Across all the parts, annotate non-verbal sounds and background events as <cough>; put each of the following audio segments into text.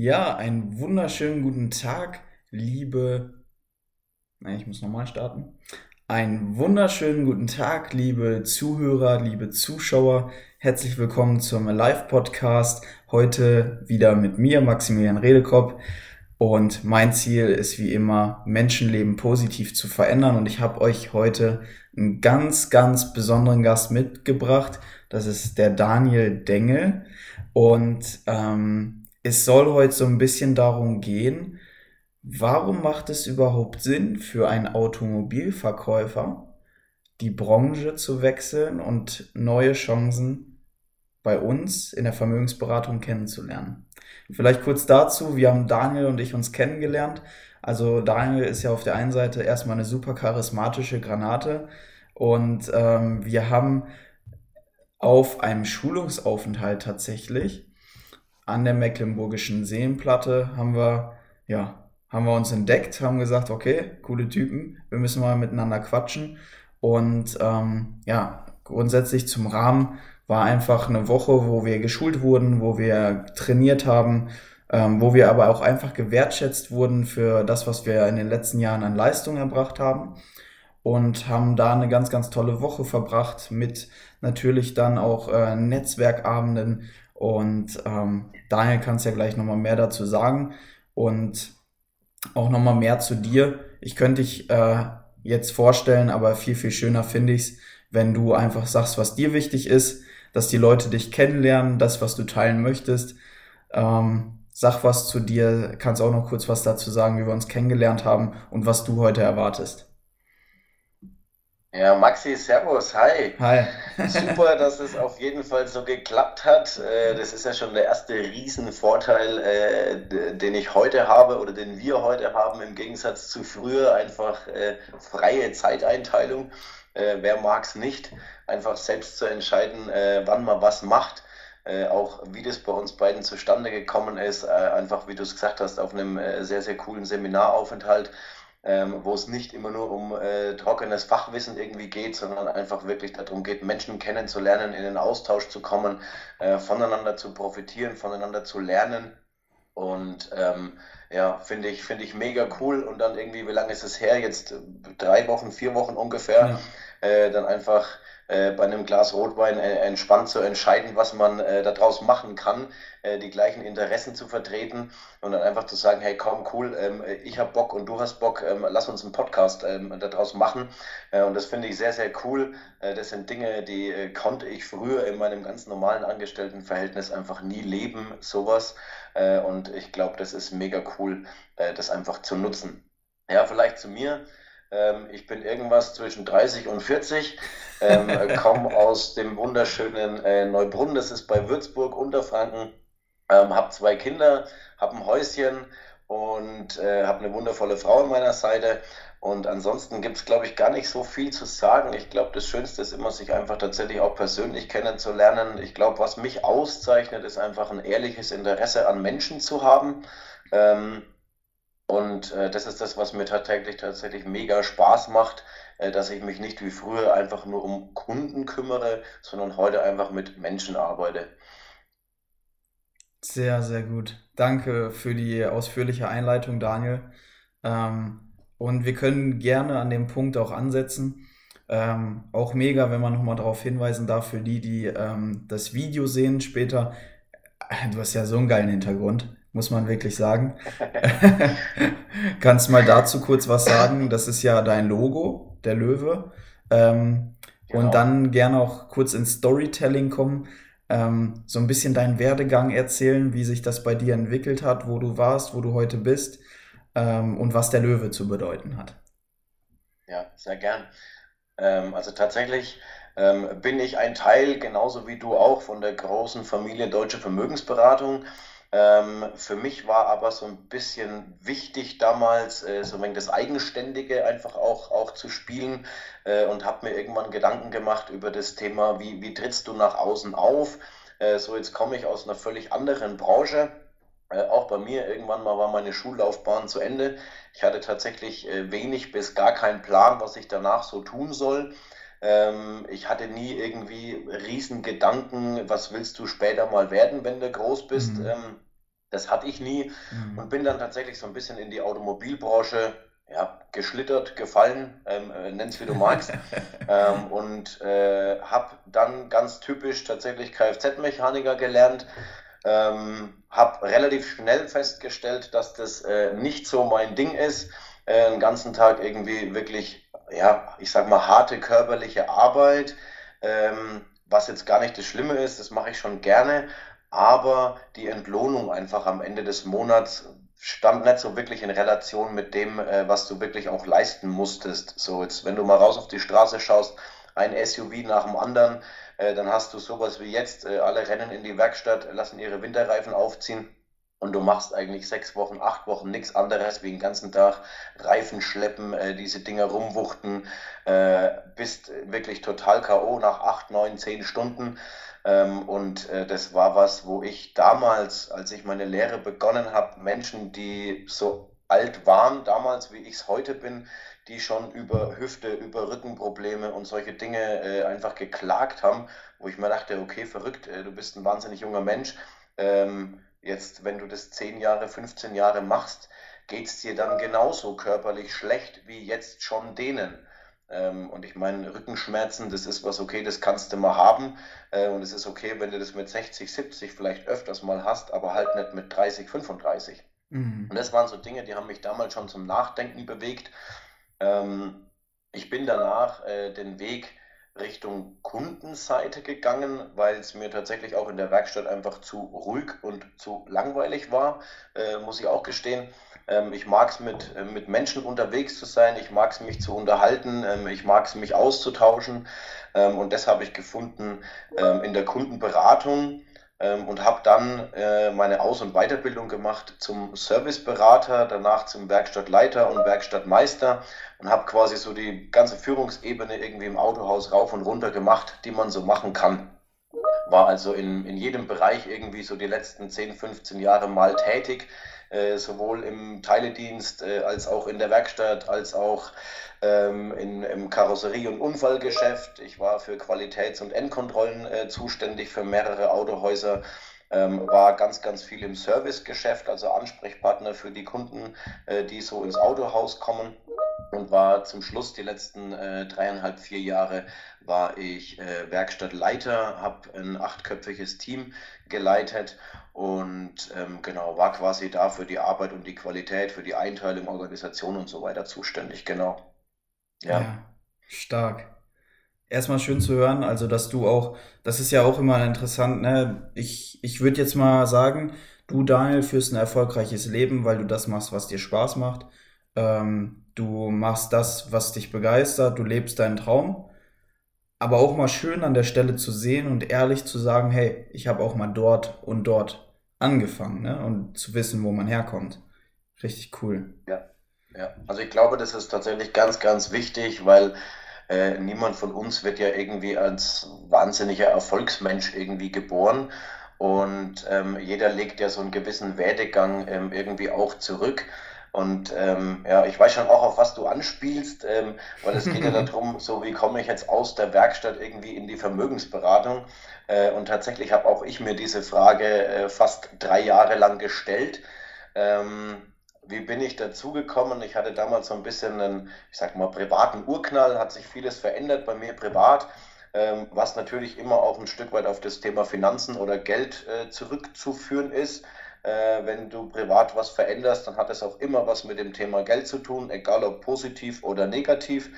Ja, einen wunderschönen guten Tag, liebe. Nein, ich muss nochmal starten. Einen wunderschönen guten Tag, liebe Zuhörer, liebe Zuschauer. Herzlich willkommen zum Live-Podcast. Heute wieder mit mir, Maximilian Redekopp. Und mein Ziel ist wie immer, Menschenleben positiv zu verändern. Und ich habe euch heute einen ganz, ganz besonderen Gast mitgebracht. Das ist der Daniel Dengel. Und ähm, es soll heute so ein bisschen darum gehen, warum macht es überhaupt Sinn für einen Automobilverkäufer, die Branche zu wechseln und neue Chancen bei uns in der Vermögensberatung kennenzulernen. Vielleicht kurz dazu, wir haben Daniel und ich uns kennengelernt. Also Daniel ist ja auf der einen Seite erstmal eine super charismatische Granate und ähm, wir haben auf einem Schulungsaufenthalt tatsächlich an der Mecklenburgischen Seenplatte haben wir, ja, haben wir uns entdeckt, haben gesagt, okay, coole Typen, wir müssen mal miteinander quatschen. Und ähm, ja, grundsätzlich zum Rahmen war einfach eine Woche, wo wir geschult wurden, wo wir trainiert haben, ähm, wo wir aber auch einfach gewertschätzt wurden für das, was wir in den letzten Jahren an Leistung erbracht haben. Und haben da eine ganz, ganz tolle Woche verbracht mit natürlich dann auch äh, Netzwerkabenden, und ähm, Daniel kannst ja gleich nochmal mehr dazu sagen und auch nochmal mehr zu dir. Ich könnte dich äh, jetzt vorstellen, aber viel, viel schöner finde ich es, wenn du einfach sagst, was dir wichtig ist, dass die Leute dich kennenlernen, das, was du teilen möchtest. Ähm, sag was zu dir, kannst auch noch kurz was dazu sagen, wie wir uns kennengelernt haben und was du heute erwartest. Ja, Maxi, Servus, hi. Hi. Super, <laughs> dass es auf jeden Fall so geklappt hat. Äh, das ist ja schon der erste Riesenvorteil, äh, den ich heute habe oder den wir heute haben, im Gegensatz zu früher. Einfach äh, freie Zeiteinteilung. Wer mag es nicht? Einfach selbst zu entscheiden, wann man was macht. Auch wie das bei uns beiden zustande gekommen ist. Einfach, wie du es gesagt hast, auf einem sehr, sehr coolen Seminaraufenthalt ähm, wo es nicht immer nur um äh, trockenes Fachwissen irgendwie geht, sondern einfach wirklich darum geht, Menschen kennenzulernen, in den Austausch zu kommen, äh, voneinander zu profitieren, voneinander zu lernen. Und ähm, ja, finde ich, finde ich mega cool. Und dann irgendwie, wie lange ist es her? Jetzt drei Wochen, vier Wochen ungefähr. Ja. Äh, dann einfach äh, bei einem Glas Rotwein äh, entspannt zu entscheiden, was man äh, daraus machen kann, äh, die gleichen Interessen zu vertreten und dann einfach zu sagen, hey komm, cool, ähm, ich habe Bock und du hast Bock, ähm, lass uns einen Podcast ähm, daraus machen. Äh, und das finde ich sehr, sehr cool. Das sind Dinge, die konnte ich früher in meinem ganz normalen Angestelltenverhältnis einfach nie leben, sowas. Und ich glaube, das ist mega cool, das einfach zu nutzen. Ja, vielleicht zu mir. Ähm, ich bin irgendwas zwischen 30 und 40, ähm, <laughs> komme aus dem wunderschönen äh, Neubrunn, das ist bei Würzburg, Unterfranken, ähm, habe zwei Kinder, habe ein Häuschen und äh, habe eine wundervolle Frau an meiner Seite. Und ansonsten gibt es, glaube ich, gar nicht so viel zu sagen. Ich glaube, das Schönste ist immer, sich einfach tatsächlich auch persönlich kennenzulernen. Ich glaube, was mich auszeichnet, ist einfach ein ehrliches Interesse an Menschen zu haben. Ähm, und äh, das ist das, was mir tagtäglich tatsächlich mega Spaß macht, äh, dass ich mich nicht wie früher einfach nur um Kunden kümmere, sondern heute einfach mit Menschen arbeite. Sehr, sehr gut. Danke für die ausführliche Einleitung, Daniel. Ähm, und wir können gerne an dem Punkt auch ansetzen. Ähm, auch mega, wenn man nochmal darauf hinweisen darf, für die, die ähm, das Video sehen später. Du hast ja so einen geilen Hintergrund muss man wirklich sagen. <laughs> Kannst mal dazu kurz was sagen? Das ist ja dein Logo, der Löwe. Ähm, genau. Und dann gerne auch kurz ins Storytelling kommen. Ähm, so ein bisschen deinen Werdegang erzählen, wie sich das bei dir entwickelt hat, wo du warst, wo du heute bist ähm, und was der Löwe zu bedeuten hat. Ja, sehr gern. Ähm, also tatsächlich ähm, bin ich ein Teil, genauso wie du auch, von der großen Familie Deutsche Vermögensberatung. Ähm, für mich war aber so ein bisschen wichtig damals, äh, so ein wenig das Eigenständige einfach auch, auch zu spielen äh, und habe mir irgendwann Gedanken gemacht über das Thema, wie, wie trittst du nach außen auf? Äh, so, jetzt komme ich aus einer völlig anderen Branche. Äh, auch bei mir irgendwann mal war meine Schullaufbahn zu Ende. Ich hatte tatsächlich äh, wenig bis gar keinen Plan, was ich danach so tun soll. Ähm, ich hatte nie irgendwie riesen Gedanken, was willst du später mal werden, wenn du groß bist. Mhm. Ähm, Das hatte ich nie mhm. und bin dann tatsächlich so ein bisschen in die Automobilbranche ja, geschlittert, gefallen, ähm, äh, nenn's wie du magst. <laughs> ähm, und äh, habe dann ganz typisch tatsächlich Kfz-Mechaniker gelernt. Ähm, habe relativ schnell festgestellt, dass das äh, nicht so mein Ding ist. Äh, den ganzen Tag irgendwie wirklich, ja, ich sag mal, harte körperliche Arbeit. Ähm, was jetzt gar nicht das Schlimme ist, das mache ich schon gerne. Aber die Entlohnung einfach am Ende des Monats stand nicht so wirklich in Relation mit dem, äh, was du wirklich auch leisten musstest. So, jetzt, wenn du mal raus auf die Straße schaust, ein SUV nach dem anderen, äh, dann hast du sowas wie jetzt, äh, alle rennen in die Werkstatt, lassen ihre Winterreifen aufziehen und du machst eigentlich sechs Wochen, acht Wochen nichts anderes wie den ganzen Tag Reifen schleppen, äh, diese Dinger rumwuchten, äh, bist wirklich total K.O. nach acht, neun, zehn Stunden. Ähm, und äh, das war was, wo ich damals, als ich meine Lehre begonnen habe, Menschen, die so alt waren damals, wie ich es heute bin, die schon über Hüfte, über Rückenprobleme und solche Dinge äh, einfach geklagt haben, wo ich mir dachte, okay, verrückt, äh, du bist ein wahnsinnig junger Mensch. Ähm, jetzt, wenn du das 10 Jahre, 15 Jahre machst, geht es dir dann genauso körperlich schlecht wie jetzt schon denen. Ähm, und ich meine, Rückenschmerzen, das ist was okay, das kannst du mal haben. Äh, und es ist okay, wenn du das mit 60, 70 vielleicht öfters mal hast, aber halt nicht mit 30, 35. Mhm. Und das waren so Dinge, die haben mich damals schon zum Nachdenken bewegt. Ähm, ich bin danach äh, den Weg Richtung Kundenseite gegangen, weil es mir tatsächlich auch in der Werkstatt einfach zu ruhig und zu langweilig war, äh, muss ich auch gestehen. Ähm, ich mag es mit, äh, mit Menschen unterwegs zu sein, ich mag es mich zu unterhalten, ähm, ich mag es mich auszutauschen ähm, und das habe ich gefunden ähm, in der Kundenberatung ähm, und habe dann äh, meine Aus- und Weiterbildung gemacht zum Serviceberater, danach zum Werkstattleiter und Werkstattmeister und habe quasi so die ganze Führungsebene irgendwie im Autohaus rauf und runter gemacht, die man so machen kann. War also in, in jedem Bereich irgendwie so die letzten 10, 15 Jahre mal tätig sowohl im Teiledienst äh, als auch in der Werkstatt, als auch ähm, in, im Karosserie- und Unfallgeschäft. Ich war für Qualitäts- und Endkontrollen äh, zuständig für mehrere Autohäuser. Ähm, war ganz, ganz viel im Servicegeschäft, also Ansprechpartner für die Kunden, äh, die so ins Autohaus kommen und war zum Schluss die letzten äh, dreieinhalb, vier Jahre war ich äh, Werkstattleiter, habe ein achtköpfiges Team geleitet und ähm, genau, war quasi da für die Arbeit und die Qualität, für die Einteilung, Organisation und so weiter zuständig, genau. Ja. ja stark. Erstmal schön zu hören, also dass du auch, das ist ja auch immer interessant, ne? Ich, ich würde jetzt mal sagen, du Daniel führst ein erfolgreiches Leben, weil du das machst, was dir Spaß macht. Ähm, du machst das, was dich begeistert, du lebst deinen Traum aber auch mal schön an der Stelle zu sehen und ehrlich zu sagen, hey, ich habe auch mal dort und dort angefangen ne? und zu wissen, wo man herkommt. Richtig cool. Ja, ja. Also ich glaube, das ist tatsächlich ganz, ganz wichtig, weil äh, niemand von uns wird ja irgendwie als wahnsinniger Erfolgsmensch irgendwie geboren. Und ähm, jeder legt ja so einen gewissen Werdegang ähm, irgendwie auch zurück. Und ähm, ja, ich weiß schon auch, auf was du anspielst, ähm, weil es geht ja <laughs> darum, so wie komme ich jetzt aus der Werkstatt irgendwie in die Vermögensberatung. Äh, und tatsächlich habe auch ich mir diese Frage äh, fast drei Jahre lang gestellt. Ähm, wie bin ich dazu gekommen? Ich hatte damals so ein bisschen einen, ich sag mal, privaten Urknall, hat sich vieles verändert bei mir privat, ähm, was natürlich immer auch ein Stück weit auf das Thema Finanzen oder Geld äh, zurückzuführen ist. Äh, wenn du privat was veränderst, dann hat es auch immer was mit dem Thema Geld zu tun, egal ob positiv oder negativ.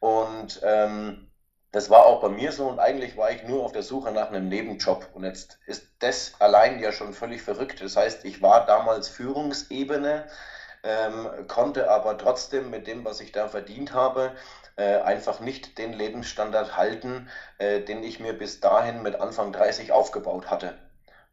Und ähm, das war auch bei mir so und eigentlich war ich nur auf der Suche nach einem Nebenjob. Und jetzt ist das allein ja schon völlig verrückt. Das heißt, ich war damals Führungsebene, ähm, konnte aber trotzdem mit dem, was ich da verdient habe, äh, einfach nicht den Lebensstandard halten, äh, den ich mir bis dahin mit Anfang 30 aufgebaut hatte.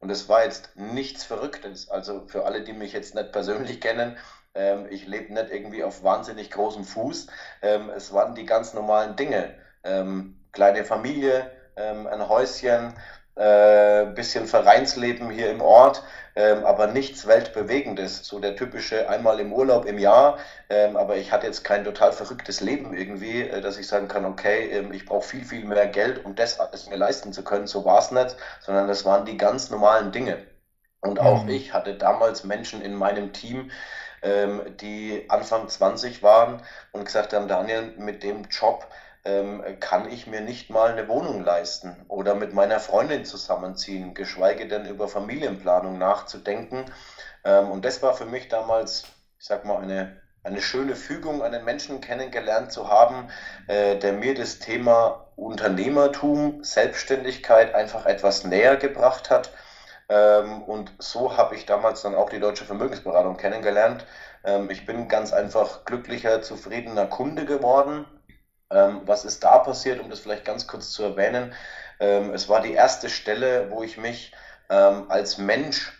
Und es war jetzt nichts Verrücktes. Also für alle, die mich jetzt nicht persönlich <laughs> kennen, ähm, ich lebe nicht irgendwie auf wahnsinnig großem Fuß. Ähm, es waren die ganz normalen Dinge. Ähm, kleine Familie, ähm, ein Häuschen, äh, bisschen Vereinsleben hier im Ort, ähm, aber nichts Weltbewegendes. So der typische einmal im Urlaub im Jahr, ähm, aber ich hatte jetzt kein total verrücktes Leben irgendwie, äh, dass ich sagen kann, okay, ähm, ich brauche viel, viel mehr Geld, um das alles mir leisten zu können. So war es nicht, sondern das waren die ganz normalen Dinge. Und auch mhm. ich hatte damals Menschen in meinem Team, ähm, die Anfang 20 waren und gesagt haben, Daniel, mit dem Job ähm, kann ich mir nicht mal eine Wohnung leisten oder mit meiner Freundin zusammenziehen, geschweige denn über Familienplanung nachzudenken. Ähm, und das war für mich damals, ich sag mal, eine, eine schöne Fügung, einen Menschen kennengelernt zu haben, äh, der mir das Thema Unternehmertum, Selbstständigkeit einfach etwas näher gebracht hat ähm, und so habe ich damals dann auch die Deutsche Vermögensberatung kennengelernt. Ähm, ich bin ganz einfach glücklicher, zufriedener Kunde geworden. Ähm, was ist da passiert, um das vielleicht ganz kurz zu erwähnen? es war die erste Stelle, wo ich mich als Mensch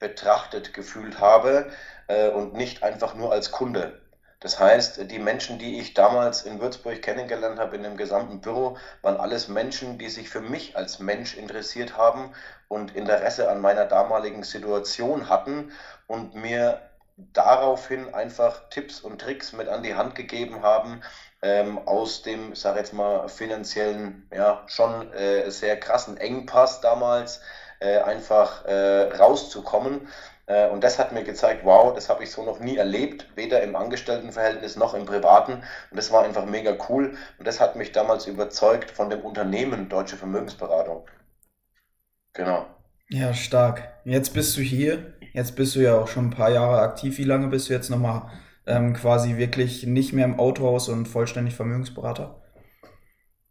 betrachtet gefühlt habe äh, und nicht einfach nur als Kunde. Das heißt, die Menschen, die ich damals in Würzburg kennengelernt habe, in dem gesamten Büro, waren alles Menschen, die sich für mich als Mensch interessiert haben und Interesse an meiner damaligen Situation hatten und mir daraufhin einfach Tipps und Tricks mit an die Hand gegeben haben, ähm, aus dem, sag jetzt mal, finanziellen, ja, schon äh, sehr krassen Engpass damals äh, einfach äh, rauszukommen. Äh, und das hat mir gezeigt, wow, das habe ich so noch nie erlebt, weder im Angestelltenverhältnis noch im Privaten. Und das war einfach mega cool. Und das hat mich damals überzeugt von dem Unternehmen Deutsche Vermögensberatung. Genau. Ja, stark. Jetzt bist du hier. Jetzt bist du ja auch schon ein paar Jahre aktiv. Wie lange bist du jetzt nochmal ähm, quasi wirklich nicht mehr im Autohaus und vollständig Vermögensberater?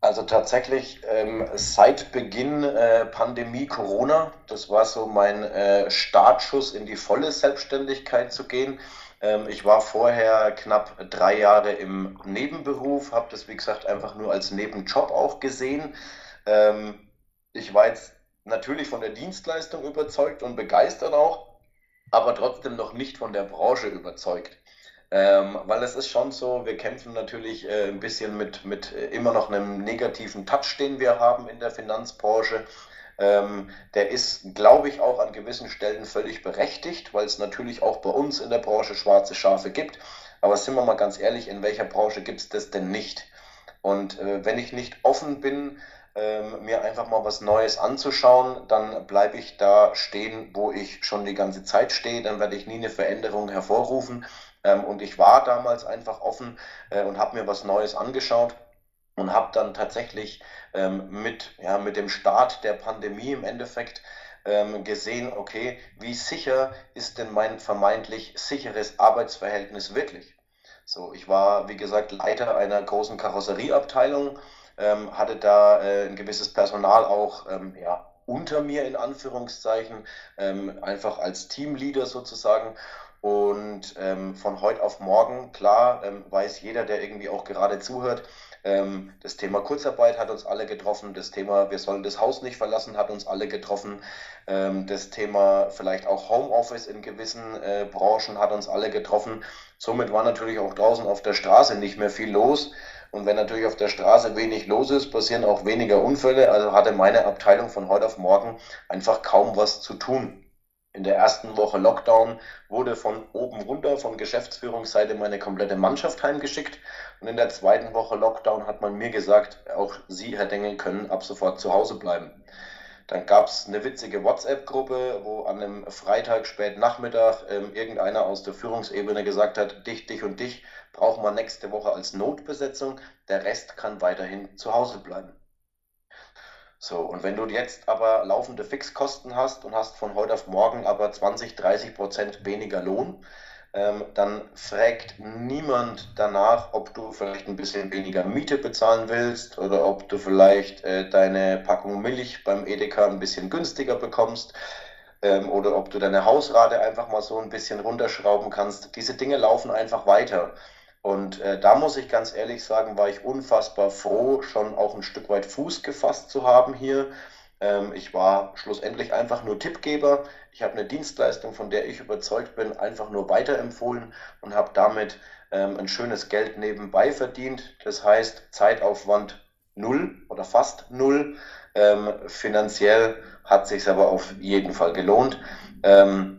Also tatsächlich ähm, seit Beginn äh, Pandemie Corona, das war so mein äh, Startschuss in die volle Selbstständigkeit zu gehen. Ähm, ich war vorher knapp drei Jahre im Nebenberuf, habe das wie gesagt einfach nur als Nebenjob auch gesehen. Ähm, ich war jetzt natürlich von der Dienstleistung überzeugt und begeistert auch, aber trotzdem noch nicht von der Branche überzeugt. Ähm, weil es ist schon so, wir kämpfen natürlich äh, ein bisschen mit, mit äh, immer noch einem negativen Touch, den wir haben in der Finanzbranche. Ähm, der ist, glaube ich, auch an gewissen Stellen völlig berechtigt, weil es natürlich auch bei uns in der Branche schwarze Schafe gibt. Aber sind wir mal ganz ehrlich, in welcher Branche gibt es das denn nicht? Und äh, wenn ich nicht offen bin, ähm, mir einfach mal was Neues anzuschauen, dann bleibe ich da stehen, wo ich schon die ganze Zeit stehe. Dann werde ich nie eine Veränderung hervorrufen. Ähm, und ich war damals einfach offen äh, und habe mir was Neues angeschaut und habe dann tatsächlich ähm, mit, ja, mit dem Start der Pandemie im Endeffekt ähm, gesehen, okay, wie sicher ist denn mein vermeintlich sicheres Arbeitsverhältnis wirklich? So, ich war, wie gesagt, Leiter einer großen Karosserieabteilung, ähm, hatte da äh, ein gewisses Personal auch ähm, ja, unter mir in Anführungszeichen, ähm, einfach als Teamleader sozusagen und ähm, von heute auf morgen, klar, ähm, weiß jeder, der irgendwie auch gerade zuhört, ähm, das Thema Kurzarbeit hat uns alle getroffen, das Thema wir sollen das Haus nicht verlassen hat uns alle getroffen, ähm, das Thema vielleicht auch Homeoffice in gewissen äh, Branchen hat uns alle getroffen. Somit war natürlich auch draußen auf der Straße nicht mehr viel los. Und wenn natürlich auf der Straße wenig los ist, passieren auch weniger Unfälle. Also hatte meine Abteilung von heute auf morgen einfach kaum was zu tun. In der ersten Woche Lockdown wurde von oben runter, von Geschäftsführungsseite meine komplette Mannschaft heimgeschickt. Und in der zweiten Woche Lockdown hat man mir gesagt, auch Sie, Herr Dengel, können ab sofort zu Hause bleiben. Dann gab es eine witzige WhatsApp-Gruppe, wo an einem Freitag spät Nachmittag ähm, irgendeiner aus der Führungsebene gesagt hat, dich, dich und dich brauchen wir nächste Woche als Notbesetzung, der Rest kann weiterhin zu Hause bleiben. So, und wenn du jetzt aber laufende Fixkosten hast und hast von heute auf morgen aber 20, 30 Prozent weniger Lohn, ähm, dann fragt niemand danach, ob du vielleicht ein bisschen weniger Miete bezahlen willst oder ob du vielleicht äh, deine Packung Milch beim Edeka ein bisschen günstiger bekommst ähm, oder ob du deine Hausrate einfach mal so ein bisschen runterschrauben kannst. Diese Dinge laufen einfach weiter. Und äh, da muss ich ganz ehrlich sagen, war ich unfassbar froh, schon auch ein Stück weit Fuß gefasst zu haben hier. Ähm, ich war schlussendlich einfach nur Tippgeber. Ich habe eine Dienstleistung, von der ich überzeugt bin, einfach nur weiterempfohlen und habe damit ähm, ein schönes Geld nebenbei verdient. Das heißt, Zeitaufwand null oder fast null. Ähm, finanziell hat sich aber auf jeden Fall gelohnt. Ähm,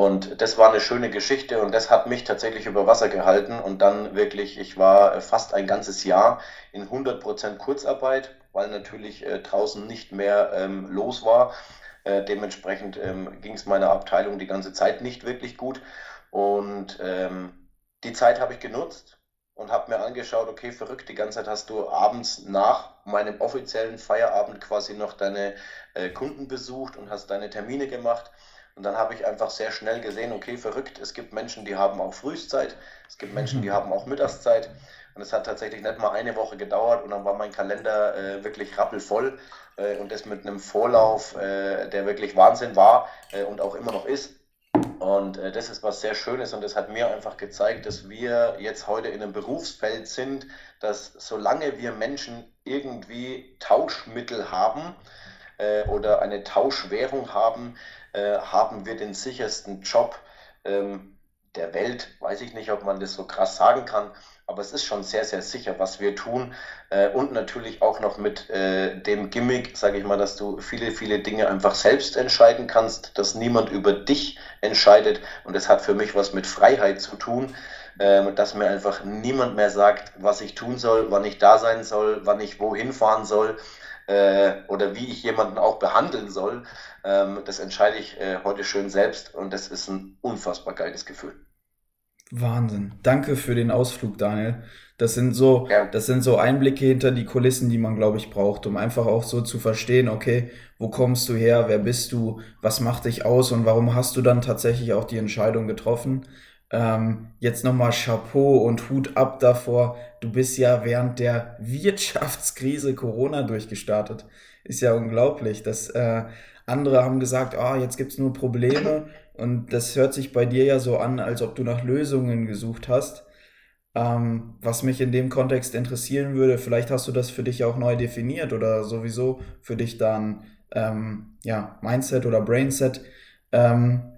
und das war eine schöne Geschichte und das hat mich tatsächlich über Wasser gehalten. Und dann wirklich, ich war fast ein ganzes Jahr in 100% Kurzarbeit, weil natürlich äh, draußen nicht mehr ähm, los war. Äh, dementsprechend ähm, ging es meiner Abteilung die ganze Zeit nicht wirklich gut. Und ähm, die Zeit habe ich genutzt und habe mir angeschaut, okay, verrückt, die ganze Zeit hast du abends nach meinem offiziellen Feierabend quasi noch deine äh, Kunden besucht und hast deine Termine gemacht. Und dann habe ich einfach sehr schnell gesehen, okay, verrückt, es gibt Menschen, die haben auch Frühzeit, es gibt Menschen, die mhm. haben auch Mittagszeit. Und es hat tatsächlich nicht mal eine Woche gedauert und dann war mein Kalender äh, wirklich rappelvoll äh, und das mit einem Vorlauf, äh, der wirklich Wahnsinn war äh, und auch immer noch ist. Und äh, das ist was sehr Schönes und das hat mir einfach gezeigt, dass wir jetzt heute in einem Berufsfeld sind, dass solange wir Menschen irgendwie Tauschmittel haben äh, oder eine Tauschwährung haben, äh, haben wir den sichersten Job ähm, der Welt. Weiß ich nicht, ob man das so krass sagen kann, aber es ist schon sehr, sehr sicher, was wir tun. Äh, und natürlich auch noch mit äh, dem Gimmick, sage ich mal, dass du viele, viele Dinge einfach selbst entscheiden kannst, dass niemand über dich entscheidet. Und das hat für mich was mit Freiheit zu tun, äh, dass mir einfach niemand mehr sagt, was ich tun soll, wann ich da sein soll, wann ich wohin fahren soll äh, oder wie ich jemanden auch behandeln soll. Ähm, das entscheide ich äh, heute schön selbst und das ist ein unfassbar geiles Gefühl. Wahnsinn. Danke für den Ausflug, Daniel. Das sind so, ja. das sind so Einblicke hinter die Kulissen, die man, glaube ich, braucht, um einfach auch so zu verstehen, okay, wo kommst du her, wer bist du, was macht dich aus und warum hast du dann tatsächlich auch die Entscheidung getroffen. Ähm, jetzt nochmal Chapeau und Hut ab davor. Du bist ja während der <laughs> Wirtschaftskrise Corona durchgestartet. Ist ja unglaublich. dass äh, andere haben gesagt, ah, jetzt gibt's nur Probleme. Und das hört sich bei dir ja so an, als ob du nach Lösungen gesucht hast. Ähm, was mich in dem Kontext interessieren würde, vielleicht hast du das für dich auch neu definiert oder sowieso für dich dann ähm, ja, Mindset oder Brainset. Ähm,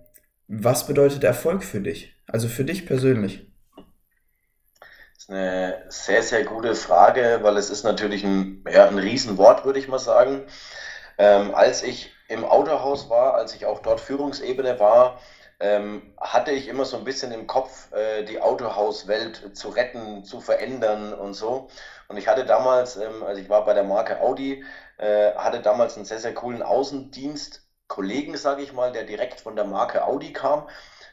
was bedeutet Erfolg für dich? Also für dich persönlich? Das ist eine sehr, sehr gute Frage, weil es ist natürlich ein, ja, ein Riesenwort, würde ich mal sagen. Ähm, als ich im Autohaus war, als ich auch dort Führungsebene war, ähm, hatte ich immer so ein bisschen im Kopf, äh, die Autohauswelt zu retten, zu verändern und so. Und ich hatte damals, ähm, also ich war bei der Marke Audi, äh, hatte damals einen sehr, sehr coolen Außendienst, Kollegen, sage ich mal, der direkt von der Marke Audi kam.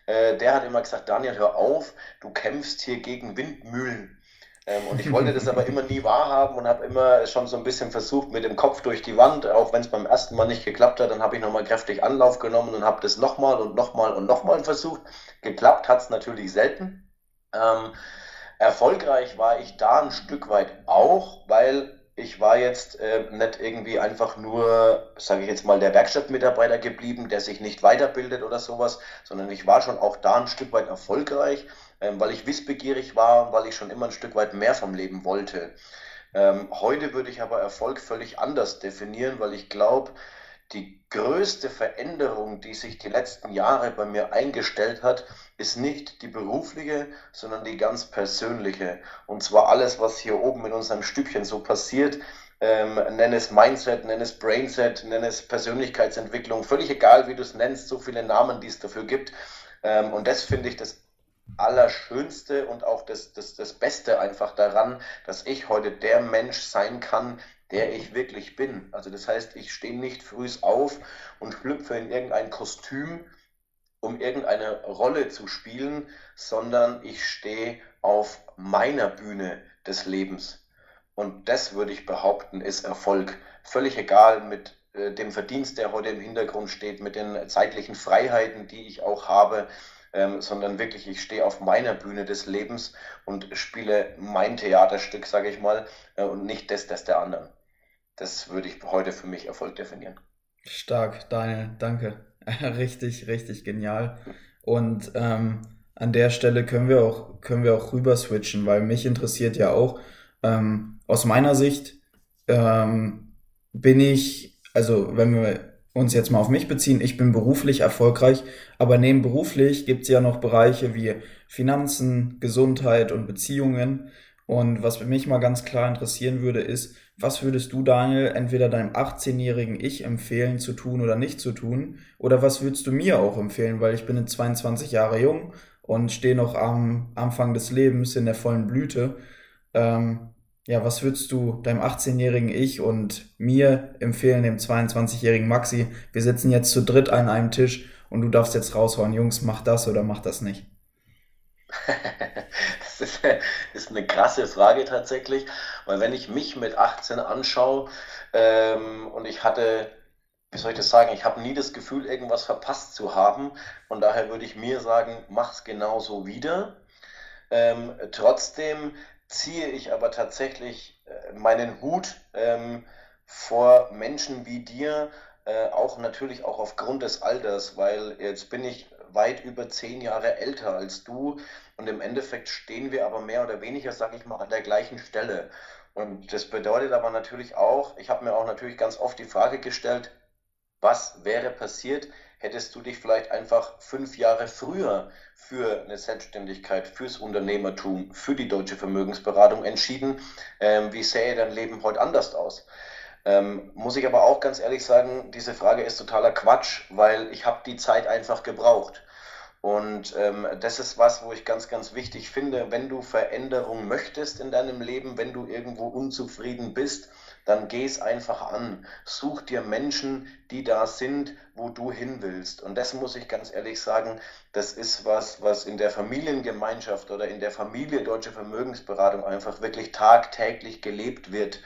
Äh, der hat immer gesagt, Daniel, hör auf, du kämpfst hier gegen Windmühlen. Ähm, und ich wollte das aber immer nie wahrhaben und habe immer schon so ein bisschen versucht, mit dem Kopf durch die Wand, auch wenn es beim ersten Mal nicht geklappt hat, dann habe ich nochmal kräftig Anlauf genommen und habe das nochmal und nochmal und nochmal versucht. Geklappt hat es natürlich selten. Ähm, erfolgreich war ich da ein Stück weit auch, weil ich war jetzt äh, nicht irgendwie einfach nur, sage ich jetzt mal, der Werkstattmitarbeiter geblieben, der sich nicht weiterbildet oder sowas, sondern ich war schon auch da ein Stück weit erfolgreich ähm, weil ich wissbegierig war und weil ich schon immer ein Stück weit mehr vom Leben wollte. Ähm, heute würde ich aber Erfolg völlig anders definieren, weil ich glaube, die größte Veränderung, die sich die letzten Jahre bei mir eingestellt hat, ist nicht die berufliche, sondern die ganz persönliche. Und zwar alles, was hier oben in unserem Stückchen so passiert, ähm, nenn es Mindset, nenn es Brainset, nenn es Persönlichkeitsentwicklung, völlig egal, wie du es nennst, so viele Namen, die es dafür gibt. Ähm, und das finde ich das Allerschönste und auch das, das, das Beste einfach daran, dass ich heute der Mensch sein kann, der ich wirklich bin. Also das heißt, ich stehe nicht früh auf und schlüpfe in irgendein Kostüm, um irgendeine Rolle zu spielen, sondern ich stehe auf meiner Bühne des Lebens. Und das würde ich behaupten, ist Erfolg. Völlig egal mit äh, dem Verdienst, der heute im Hintergrund steht, mit den zeitlichen Freiheiten, die ich auch habe ähm, sondern wirklich, ich stehe auf meiner Bühne des Lebens und spiele mein Theaterstück, sage ich mal, äh, und nicht das, das der anderen. Das würde ich heute für mich Erfolg definieren. Stark, Daniel, danke. <laughs> richtig, richtig genial. Und ähm, an der Stelle können wir auch, können wir auch rüber switchen, weil mich interessiert ja auch, ähm, aus meiner Sicht ähm, bin ich, also wenn wir uns jetzt mal auf mich beziehen, ich bin beruflich erfolgreich, aber neben beruflich gibt es ja noch Bereiche wie Finanzen, Gesundheit und Beziehungen. Und was mich mal ganz klar interessieren würde, ist, was würdest du, Daniel, entweder deinem 18-jährigen Ich empfehlen zu tun oder nicht zu tun? Oder was würdest du mir auch empfehlen, weil ich bin jetzt 22 Jahre jung und stehe noch am Anfang des Lebens in der vollen Blüte. Ähm, Ja, was würdest du deinem 18-jährigen Ich und mir empfehlen, dem 22-jährigen Maxi? Wir sitzen jetzt zu dritt an einem Tisch und du darfst jetzt raushauen, Jungs, mach das oder mach das nicht. <laughs> das ist, ist, eine krasse Frage tatsächlich, weil wenn ich mich mit 18 anschaue ähm, und ich hatte, wie soll ich das sagen, ich habe nie das Gefühl, irgendwas verpasst zu haben und daher würde ich mir sagen, mach's genauso wieder. Ähm, trotzdem ziehe ich aber tatsächlich äh, meinen Hut ähm, vor Menschen wie dir, äh, auch natürlich auch aufgrund des Alters, weil jetzt bin ich weit über zehn Jahre älter als du und im Endeffekt stehen wir aber mehr oder weniger, sage ich mal, an der gleichen Stelle. Und das bedeutet aber natürlich auch, ich habe mir auch natürlich ganz oft die Frage gestellt, was wäre passiert, hättest du dich vielleicht einfach fünf Jahre früher für eine Selbstständigkeit, fürs Unternehmertum, für die deutsche Vermögensberatung entschieden? Ähm, wie sähe dein Leben heute anders aus? Ähm, muss ich aber auch ganz ehrlich sagen, diese Frage ist totaler Quatsch, weil ich habe die Zeit einfach gebraucht. Und ähm, das ist was, wo ich ganz, ganz wichtig finde, wenn du Veränderung möchtest in deinem Leben, wenn du irgendwo unzufrieden bist, dann geh es einfach an. Such dir Menschen, die da sind, wo du hin willst. Und das muss ich ganz ehrlich sagen, das ist was, was in der Familiengemeinschaft oder in der Familie Deutsche Vermögensberatung einfach wirklich tagtäglich gelebt wird.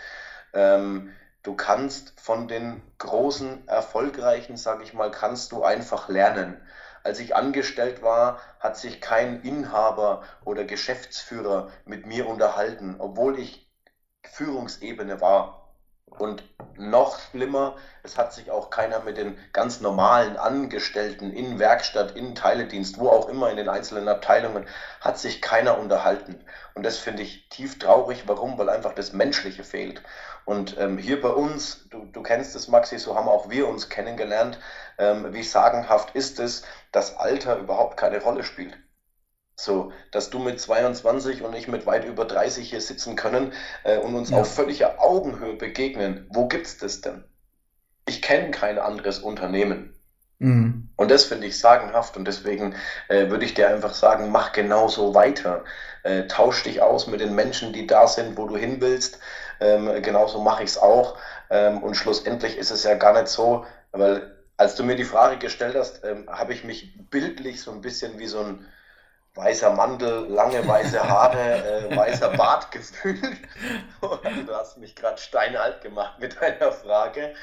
Ähm, du kannst von den großen, erfolgreichen, sage ich mal, kannst du einfach lernen. Als ich angestellt war, hat sich kein Inhaber oder Geschäftsführer mit mir unterhalten, obwohl ich Führungsebene war. Und noch schlimmer, es hat sich auch keiner mit den ganz normalen Angestellten in Werkstatt, in Teiledienst, wo auch immer in den einzelnen Abteilungen, hat sich keiner unterhalten. Und das finde ich tief traurig. Warum? Weil einfach das Menschliche fehlt. Und ähm, hier bei uns, du, du kennst es, Maxi, so haben auch wir uns kennengelernt. Ähm, wie sagenhaft ist es, dass Alter überhaupt keine Rolle spielt. So, dass du mit 22 und ich mit weit über 30 hier sitzen können äh, und uns ja. auf völliger Augenhöhe begegnen. Wo gibt's das denn? Ich kenne kein anderes Unternehmen. Mhm. Und das finde ich sagenhaft und deswegen äh, würde ich dir einfach sagen, mach genauso weiter. Äh, tausch dich aus mit den Menschen, die da sind, wo du hin willst. Ähm, genauso mache ich es auch. Ähm, und schlussendlich ist es ja gar nicht so, weil als du mir die Frage gestellt hast, ähm, habe ich mich bildlich so ein bisschen wie so ein weißer Mantel, lange weiße Haare, <laughs> äh, weißer Bart gefühlt. du hast mich gerade steinalt gemacht mit deiner Frage.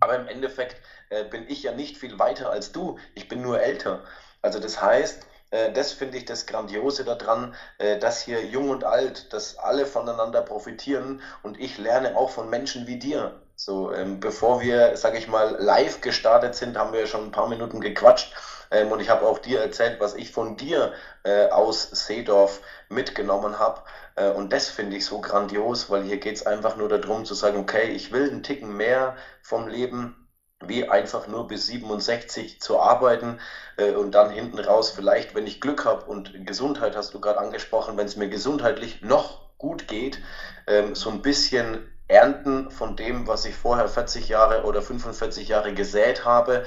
Aber im Endeffekt äh, bin ich ja nicht viel weiter als du. Ich bin nur älter. Also das heißt, das finde ich das Grandiose daran, äh, dass hier jung und alt, dass alle voneinander profitieren und ich lerne auch von Menschen wie dir. So, ähm, bevor wir, sage ich mal, live gestartet sind, haben wir schon ein paar Minuten gequatscht ähm, und ich habe auch dir erzählt, was ich von dir äh, aus Seedorf mitgenommen habe. Äh, und das finde ich so grandios, weil hier geht es einfach nur darum zu sagen, okay, ich will einen Ticken mehr vom Leben wie einfach nur bis 67 zu arbeiten äh, und dann hinten raus vielleicht, wenn ich Glück habe und Gesundheit hast du gerade angesprochen, wenn es mir gesundheitlich noch gut geht, ähm, so ein bisschen ernten von dem, was ich vorher 40 Jahre oder 45 Jahre gesät habe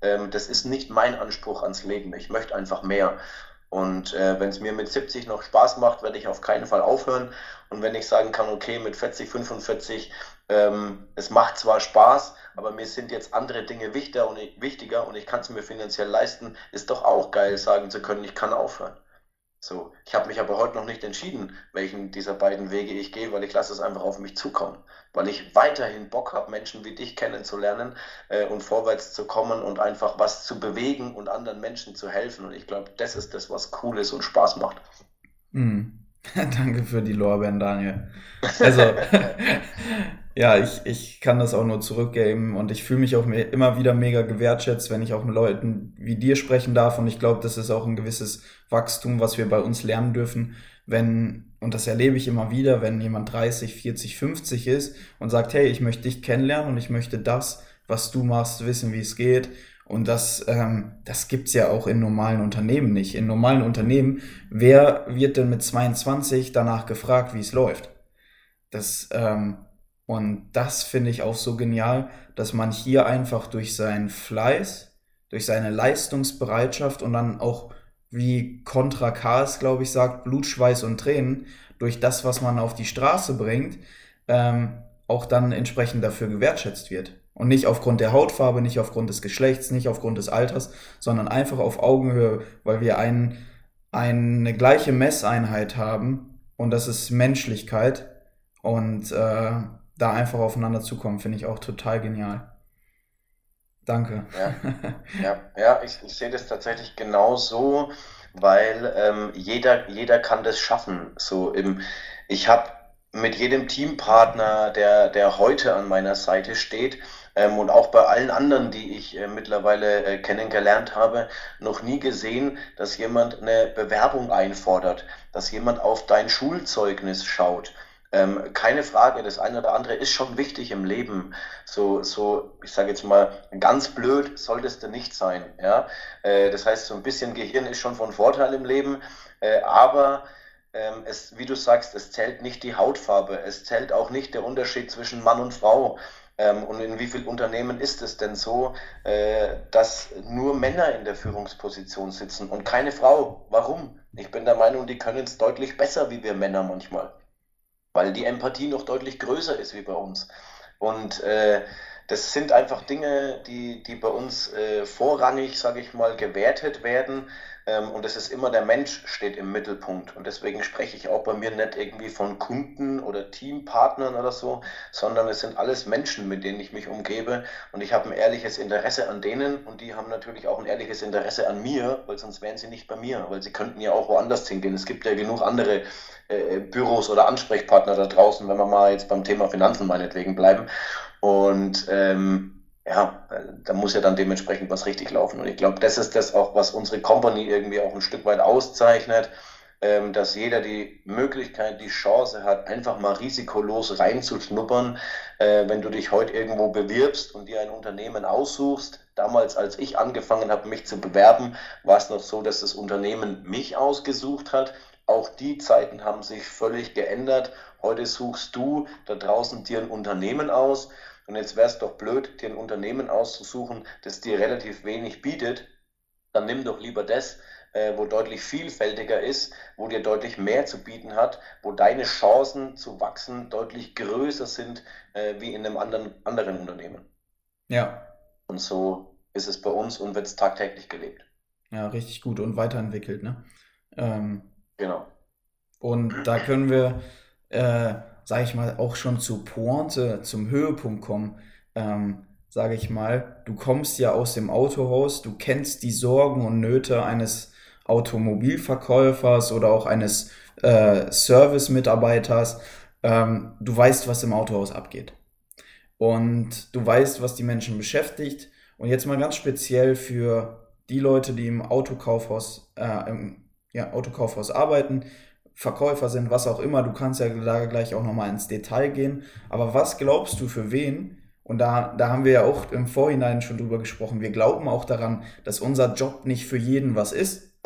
ähm, das ist nicht mein Anspruch ans Leben. Ich möchte einfach mehr. Und äh, wenn es mir mit 70 noch Spaß macht, werde ich auf keinen Fall aufhören. Und wenn ich sagen kann, okay, mit 40, 45, ähm, es macht zwar Spaß, aber mir sind jetzt andere Dinge wichtiger und ich, wichtiger und ich kann es mir finanziell leisten, ist doch auch geil, sagen zu können, ich kann aufhören. So, ich habe mich aber heute noch nicht entschieden, welchen dieser beiden Wege ich gehe, weil ich lasse es einfach auf mich zukommen. Weil ich weiterhin Bock habe, Menschen wie dich kennenzulernen äh, und vorwärts zu kommen und einfach was zu bewegen und anderen Menschen zu helfen. Und ich glaube, das ist das, was cool ist und Spaß macht. Mhm. <laughs> Danke für die Lorbeeren, Daniel. Also, <laughs> <laughs> ja, ich, ich kann das auch nur zurückgeben und ich fühle mich auch immer wieder mega gewertschätzt, wenn ich auch mit Leuten wie dir sprechen darf und ich glaube, das ist auch ein gewisses Wachstum, was wir bei uns lernen dürfen, wenn, und das erlebe ich immer wieder, wenn jemand 30, 40, 50 ist und sagt, hey, ich möchte dich kennenlernen und ich möchte das, was du machst, wissen, wie es geht und das, ähm, das gibt's ja auch in normalen Unternehmen nicht. In normalen Unternehmen, wer wird denn mit 22 danach gefragt, wie es läuft? Das, ähm, und das finde ich auch so genial, dass man hier einfach durch seinen Fleiß, durch seine Leistungsbereitschaft und dann auch wie Contra Chaos, glaube ich, sagt, Blut, Schweiß und Tränen, durch das, was man auf die Straße bringt, ähm, auch dann entsprechend dafür gewertschätzt wird. Und nicht aufgrund der Hautfarbe, nicht aufgrund des Geschlechts, nicht aufgrund des Alters, sondern einfach auf Augenhöhe, weil wir ein, eine gleiche Messeinheit haben und das ist Menschlichkeit. Und äh, da einfach aufeinander zukommen, finde ich auch total genial. Danke. Ja, <laughs> ja, ja ich, ich sehe das tatsächlich genau so, weil ähm, jeder, jeder kann das schaffen. So im, ich habe mit jedem Teampartner, der, der heute an meiner Seite steht, ähm, und auch bei allen anderen, die ich äh, mittlerweile äh, kennengelernt habe, noch nie gesehen, dass jemand eine Bewerbung einfordert, dass jemand auf dein Schulzeugnis schaut, ähm, keine Frage, das eine oder andere ist schon wichtig im Leben. So, so ich sage jetzt mal, ganz blöd solltest du nicht sein. Ja? Äh, das heißt, so ein bisschen Gehirn ist schon von Vorteil im Leben, äh, aber ähm, es, wie du sagst, es zählt nicht die Hautfarbe, es zählt auch nicht der Unterschied zwischen Mann und Frau. Ähm, und in wie vielen Unternehmen ist es denn so, äh, dass nur Männer in der Führungsposition sitzen und keine Frau? Warum? Ich bin der Meinung, die können es deutlich besser wie wir Männer manchmal weil die Empathie noch deutlich größer ist wie bei uns. Und äh, das sind einfach Dinge, die, die bei uns äh, vorrangig, sage ich mal, gewertet werden. Ähm, und es ist immer der Mensch steht im Mittelpunkt. Und deswegen spreche ich auch bei mir nicht irgendwie von Kunden oder Teampartnern oder so, sondern es sind alles Menschen, mit denen ich mich umgebe. Und ich habe ein ehrliches Interesse an denen und die haben natürlich auch ein ehrliches Interesse an mir, weil sonst wären sie nicht bei mir, weil sie könnten ja auch woanders hingehen. Es gibt ja genug andere äh, Büros oder Ansprechpartner da draußen, wenn wir mal jetzt beim Thema Finanzen meinetwegen bleiben. Und ähm, ja, da muss ja dann dementsprechend was richtig laufen. Und ich glaube, das ist das auch, was unsere Company irgendwie auch ein Stück weit auszeichnet, ähm, dass jeder die Möglichkeit, die Chance hat, einfach mal risikolos reinzuschnuppern. Äh, wenn du dich heute irgendwo bewirbst und dir ein Unternehmen aussuchst, damals, als ich angefangen habe, mich zu bewerben, war es noch so, dass das Unternehmen mich ausgesucht hat. Auch die Zeiten haben sich völlig geändert. Heute suchst du da draußen dir ein Unternehmen aus. Und jetzt wäre es doch blöd, dir ein Unternehmen auszusuchen, das dir relativ wenig bietet. Dann nimm doch lieber das, äh, wo deutlich vielfältiger ist, wo dir deutlich mehr zu bieten hat, wo deine Chancen zu wachsen deutlich größer sind äh, wie in einem anderen, anderen Unternehmen. Ja. Und so ist es bei uns und wird es tagtäglich gelebt. Ja, richtig gut und weiterentwickelt, ne? Ähm, genau. Und da können wir äh, sage ich mal, auch schon zur Pointe, zum Höhepunkt kommen, ähm, sage ich mal, du kommst ja aus dem Autohaus, du kennst die Sorgen und Nöte eines Automobilverkäufers oder auch eines äh, Service-Mitarbeiters. Ähm, du weißt, was im Autohaus abgeht. Und du weißt, was die Menschen beschäftigt. Und jetzt mal ganz speziell für die Leute, die im Autokaufhaus, äh, im ja, Autokaufhaus arbeiten, Verkäufer sind, was auch immer. Du kannst ja da gleich auch nochmal ins Detail gehen. Aber was glaubst du für wen? Und da, da haben wir ja auch im Vorhinein schon drüber gesprochen. Wir glauben auch daran, dass unser Job nicht für jeden was ist,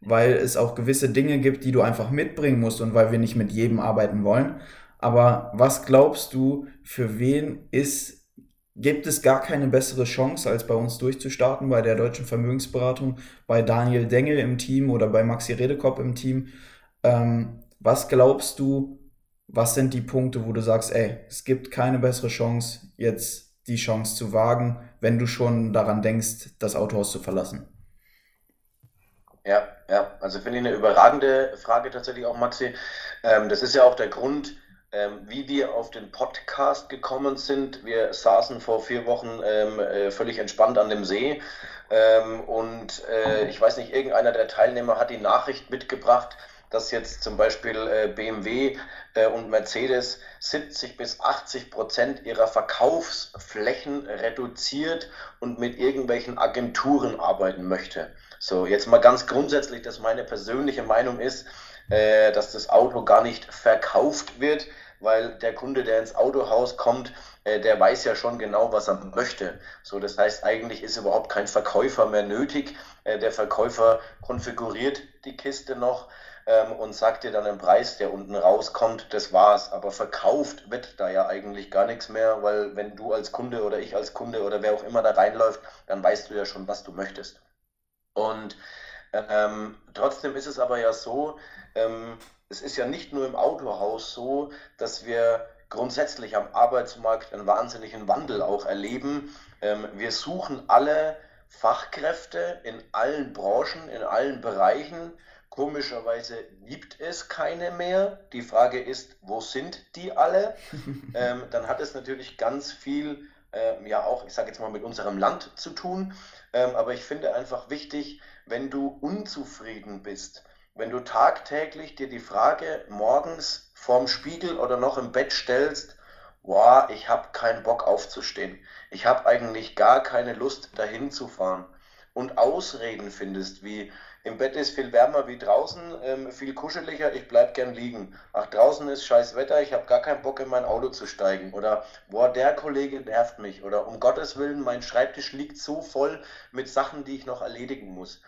weil es auch gewisse Dinge gibt, die du einfach mitbringen musst und weil wir nicht mit jedem arbeiten wollen. Aber was glaubst du, für wen ist, gibt es gar keine bessere Chance, als bei uns durchzustarten, bei der deutschen Vermögensberatung, bei Daniel Dengel im Team oder bei Maxi Redekopp im Team? Ähm, was glaubst du, was sind die Punkte, wo du sagst, ey, es gibt keine bessere Chance, jetzt die Chance zu wagen, wenn du schon daran denkst, das Autohaus zu verlassen? Ja, ja, also finde ich eine überragende Frage tatsächlich auch, Maxi. Ähm, das ist ja auch der Grund, ähm, wie wir auf den Podcast gekommen sind. Wir saßen vor vier Wochen ähm, äh, völlig entspannt an dem See ähm, und äh, ich weiß nicht, irgendeiner der Teilnehmer hat die Nachricht mitgebracht, dass jetzt zum Beispiel äh, BMW äh, und Mercedes 70 bis 80 Prozent ihrer Verkaufsflächen reduziert und mit irgendwelchen Agenturen arbeiten möchte. So, jetzt mal ganz grundsätzlich, dass meine persönliche Meinung ist, äh, dass das Auto gar nicht verkauft wird, weil der Kunde, der ins Autohaus kommt, äh, der weiß ja schon genau, was er möchte. So, das heißt, eigentlich ist überhaupt kein Verkäufer mehr nötig. Äh, der Verkäufer konfiguriert die Kiste noch ähm, und sagt dir dann einen Preis, der unten rauskommt, das war's. Aber verkauft wird da ja eigentlich gar nichts mehr, weil wenn du als Kunde oder ich als Kunde oder wer auch immer da reinläuft, dann weißt du ja schon, was du möchtest. Und Ähm, trotzdem ist es aber ja so, ähm, es ist ja nicht nur im Autohaus so, dass wir grundsätzlich am Arbeitsmarkt einen wahnsinnigen Wandel auch erleben. Ähm, wir suchen alle Fachkräfte in allen Branchen, in allen Bereichen. Komischerweise gibt es keine mehr. Die Frage ist, wo sind die alle? <laughs> ähm, dann hat es natürlich ganz viel, ähm, ja auch, ich sage jetzt mal, mit unserem Land zu tun. Ähm, aber ich finde einfach wichtig, wenn du unzufrieden bist, wenn du tagtäglich dir die Frage morgens vorm Spiegel oder noch im Bett stellst, boah, ich habe keinen Bock aufzustehen. Ich habe eigentlich gar keine Lust dahin zu fahren. Und Ausreden findest, wie im Bett ist viel wärmer wie draußen, ähm, viel kuscheliger, ich bleib gern liegen. Ach, draußen ist scheiß Wetter, ich habe gar keinen Bock in mein Auto zu steigen. Oder, boah, der Kollege nervt mich. Oder um Gottes Willen, mein Schreibtisch liegt so voll mit Sachen, die ich noch erledigen muss.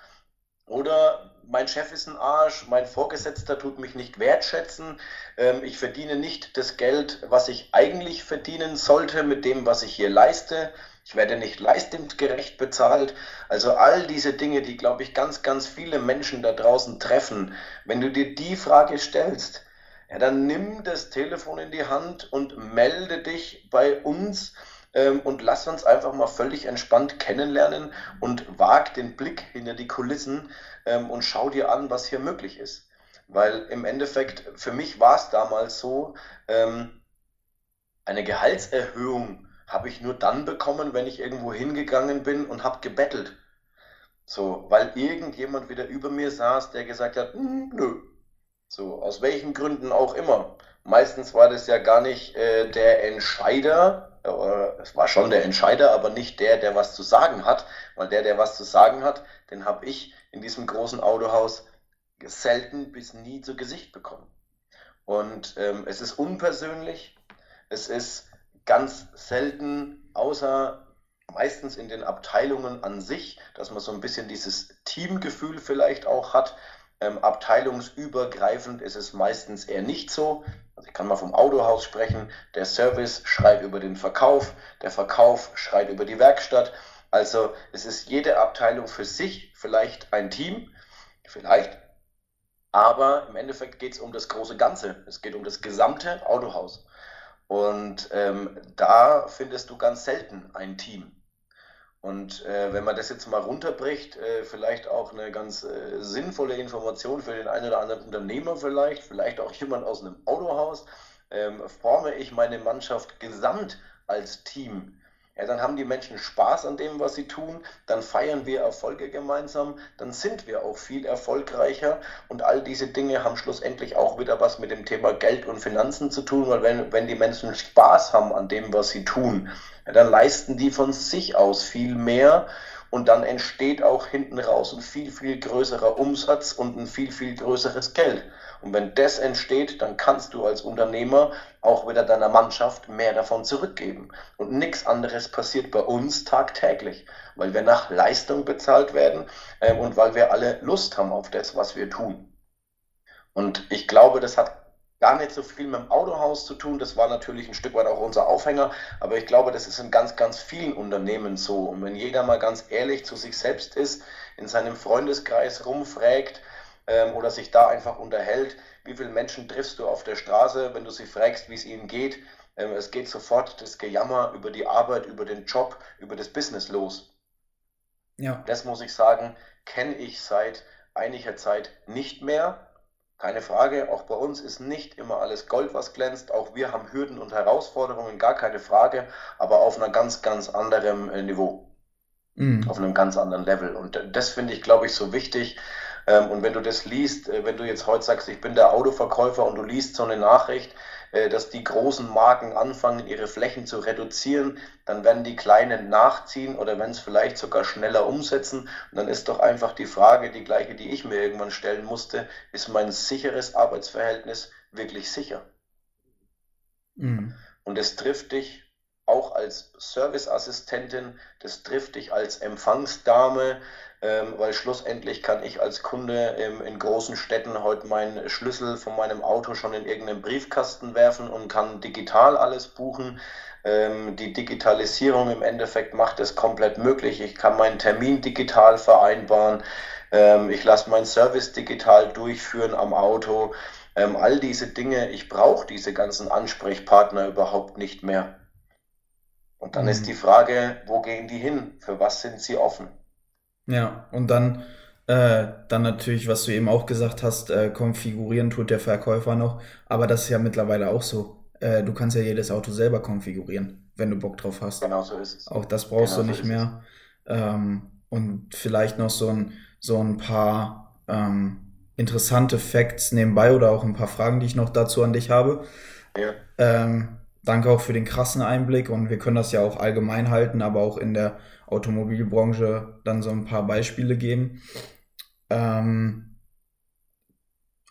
Oder mein Chef ist ein Arsch, mein Vorgesetzter tut mich nicht wertschätzen, ähm, ich verdiene nicht das Geld, was ich eigentlich verdienen sollte mit dem, was ich hier leiste. Ich werde nicht leistungsgerecht bezahlt. Also all diese Dinge, die, glaube ich, ganz, ganz viele Menschen da draußen treffen. Wenn du dir die Frage stellst, ja, dann nimm das Telefon in die Hand und melde dich bei uns ähm, und lass uns einfach mal völlig entspannt kennenlernen und wag den Blick hinter die Kulissen ähm, und schau dir an, was hier möglich ist. Weil im Endeffekt, für mich war es damals so, ähm, eine Gehaltserhöhung habe ich nur dann bekommen, wenn ich irgendwo hingegangen bin und habe gebettelt. So, weil irgendjemand wieder über mir saß, der gesagt hat, hm, nö. So, aus welchen Gründen auch immer. Meistens war das ja gar nicht äh, der Entscheider, es war schon der Entscheider, aber nicht der, der was zu sagen hat, weil der, der was zu sagen hat, den habe ich in diesem großen Autohaus selten bis nie zu Gesicht bekommen. Und ähm, es ist unpersönlich, es ist ganz selten, außer meistens in den Abteilungen an sich, dass man so ein bisschen dieses Teamgefühl vielleicht auch hat. Ähm, abteilungsübergreifend ist es meistens eher nicht so. Also ich kann mal vom Autohaus sprechen. Der Service schreit über den Verkauf, der Verkauf schreit über die Werkstatt. Also es ist jede Abteilung für sich vielleicht ein Team, vielleicht. Aber im Endeffekt geht es um das große Ganze. Es geht um das gesamte Autohaus. Und ähm, da findest du ganz selten ein Team. Und äh, wenn man das jetzt mal runterbricht, äh, vielleicht auch eine ganz äh, sinnvolle Information für den einen oder anderen Unternehmer vielleicht, vielleicht auch jemand aus einem Autohaus, ähm, forme ich meine Mannschaft gesamt als Team ja, dann haben die Menschen Spaß an dem, was sie tun, dann feiern wir Erfolge gemeinsam, dann sind wir auch viel erfolgreicher. Und all diese Dinge haben schlussendlich auch wieder was mit dem Thema Geld und Finanzen zu tun, weil wenn, wenn die Menschen Spaß haben an dem, was sie tun, ja, dann leisten die von sich aus viel mehr. Und dann entsteht auch hinten raus ein viel, viel größerer Umsatz und ein viel, viel größeres Geld. Und wenn das entsteht, dann kannst du als Unternehmer auch wieder deiner Mannschaft mehr davon zurückgeben. Und nichts anderes passiert bei uns tagtäglich, weil wir nach Leistung bezahlt werden äh, und weil wir alle Lust haben auf das, was wir tun. Und ich glaube, das hat gar nicht so viel mit dem Autohaus zu tun. Das war natürlich ein Stück weit auch unser Aufhänger, aber ich glaube, das ist in ganz, ganz vielen Unternehmen so. Und wenn jeder mal ganz ehrlich zu sich selbst ist, in seinem Freundeskreis rumfragt, ähm, oder sich da einfach unterhält. Wie viele Menschen triffst du auf der Straße, wenn du sie fragst, wie es ihnen geht? Ähm, es geht sofort das Gejammer über die Arbeit, über den Job, über das Business los. Ja. Das muss ich sagen, kenne ich seit einiger Zeit nicht mehr. Keine Frage, auch bei uns ist nicht immer alles Gold, was glänzt. Auch wir haben Hürden und Herausforderungen, gar keine Frage, aber auf einer ganz, ganz anderen äh, Niveau. Mhm. Auf einem ganz anderen Level. Und das finde ich, glaube ich, so wichtig, ähm, und wenn du das liest, äh, wenn du jetzt heute sagst, ich bin der Autoverkäufer und du liest so eine Nachricht, äh, dass die großen Marken anfangen, ihre Flächen zu reduzieren, dann werden die kleinen nachziehen oder wenn es vielleicht sogar schneller umsetzen. Und dann ist doch einfach die Frage, die gleiche, die ich mir irgendwann stellen musste, ist mein sicheres Arbeitsverhältnis wirklich sicher? Mhm. Und es trifft dich auch als Serviceassistentin, das trifft dich als Empfangsdame, ähm, weil schlussendlich kann ich als Kunde ähm, in großen Städten heute meinen Schlüssel von meinem Auto schon in irgendeinen Briefkasten werfen und kann digital alles buchen. Ähm, die Digitalisierung im Endeffekt macht es komplett möglich. Ich kann meinen Termin digital vereinbaren. ähm, ich lasse meinen Service digital durchführen am Auto. Ähm, all diese Dinge, ich brauche diese ganzen Ansprechpartner überhaupt nicht mehr. Und dann mhm. ist die Frage, wo gehen die hin? Für was sind sie offen? Ja, und dann, äh, dann natürlich, was du eben auch gesagt hast, äh, konfigurieren tut der Verkäufer noch. Aber das ist ja mittlerweile auch so. Äh, du kannst ja jedes Auto selber konfigurieren, wenn du Bock drauf hast. Genau so ist es. Auch das brauchst genau du nicht so mehr. Ähm, und vielleicht noch so ein, so ein paar ähm, interessante Facts nebenbei oder auch ein paar Fragen, die ich noch dazu an dich habe. Ja. Ähm, danke auch für den krassen Einblick und wir können das ja auch allgemein halten, aber auch in der Automobilbranche dann so ein paar Beispiele geben. Ähm,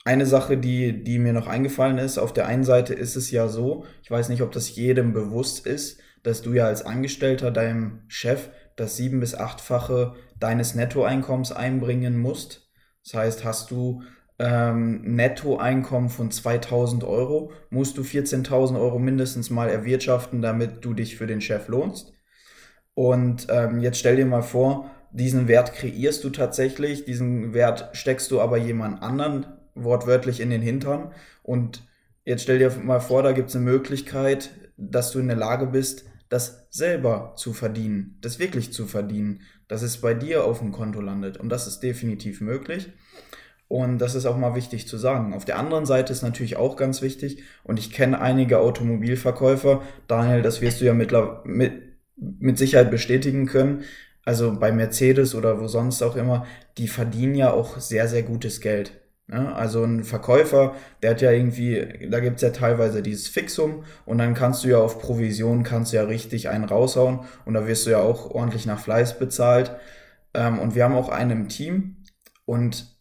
eine Sache, die, die mir noch eingefallen ist, auf der einen Seite ist es ja so, ich weiß nicht, ob das jedem bewusst ist, dass du ja als Angestellter deinem Chef das sieben- bis achtfache deines Nettoeinkommens einbringen musst. Das heißt, hast du ähm, Nettoeinkommen von 2000 Euro, musst du 14.000 Euro mindestens mal erwirtschaften, damit du dich für den Chef lohnst. Und ähm, jetzt stell dir mal vor, diesen Wert kreierst du tatsächlich, diesen Wert steckst du aber jemand anderen wortwörtlich in den Hintern. Und jetzt stell dir mal vor, da gibt es eine Möglichkeit, dass du in der Lage bist, das selber zu verdienen, das wirklich zu verdienen, dass es bei dir auf dem Konto landet. Und das ist definitiv möglich. Und das ist auch mal wichtig zu sagen. Auf der anderen Seite ist natürlich auch ganz wichtig, und ich kenne einige Automobilverkäufer, Daniel, das wirst du ja mit, mit, Sicherheit bestätigen können. Also bei Mercedes oder wo sonst auch immer, die verdienen ja auch sehr, sehr gutes Geld. Ja, also ein Verkäufer, der hat ja irgendwie, da gibt's ja teilweise dieses Fixum und dann kannst du ja auf Provision, kannst du ja richtig einen raushauen und da wirst du ja auch ordentlich nach Fleiß bezahlt. Ähm, und wir haben auch einen im Team und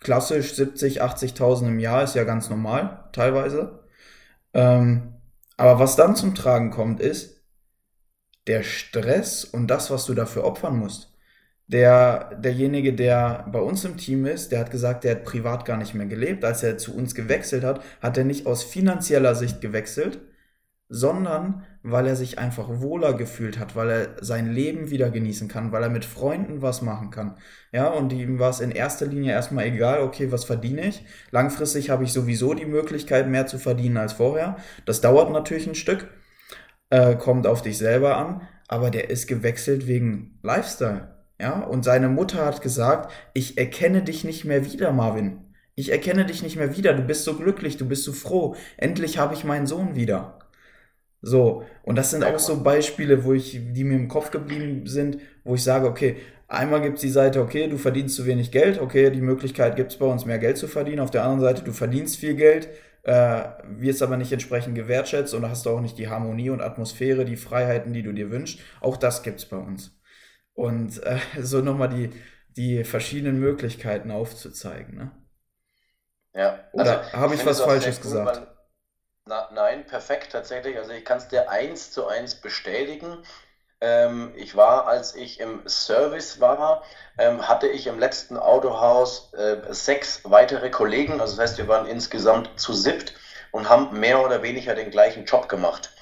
klassisch 70, 80.000 im Jahr ist ja ganz normal, teilweise. Ähm, aber was dann zum Tragen kommt, ist der Stress und das, was du dafür opfern musst der, derjenige, der bei uns im Team ist, der hat gesagt, der hat privat gar nicht mehr gelebt. Als er zu uns gewechselt hat, hat er nicht aus finanzieller Sicht gewechselt, sondern weil er sich einfach wohler gefühlt hat, weil er sein Leben wieder genießen kann, weil er mit Freunden was machen kann. Ja, und ihm war es in erster Linie erstmal egal, okay, was verdiene ich? Langfristig habe ich sowieso die Möglichkeit, mehr zu verdienen als vorher. Das dauert natürlich ein Stück, äh, kommt auf dich selber an, aber der ist gewechselt wegen Lifestyle. Ja, und seine Mutter hat gesagt, ich erkenne dich nicht mehr wieder, Marvin. Ich erkenne dich nicht mehr wieder. Du bist so glücklich, du bist so froh. Endlich habe ich meinen Sohn wieder. So, und das sind auch so Beispiele, wo ich, die mir im Kopf geblieben sind, wo ich sage, okay, einmal gibt es die Seite, okay, du verdienst zu wenig Geld, okay, die Möglichkeit gibt es bei uns, mehr Geld zu verdienen. Auf der anderen Seite, du verdienst viel Geld, äh, wirst aber nicht entsprechend gewertschätzt und hast auch nicht die Harmonie und Atmosphäre, die Freiheiten, die du dir wünschst. Auch das gibt es bei uns und äh, <laughs> so nochmal die, die verschiedenen Möglichkeiten aufzuzeigen. Ne? Ja. Oder also, habe ich was Falsches gesagt? Man, na, nein, perfekt tatsächlich. Also ich kann es dir eins zu eins bestätigen. Ähm, ich war, als ich im Service war, ähm, hatte ich im letzten Autohaus äh, sechs weitere Kollegen. Also das heißt, wir waren insgesamt zu siebt und haben mehr oder weniger den gleichen Job gemacht.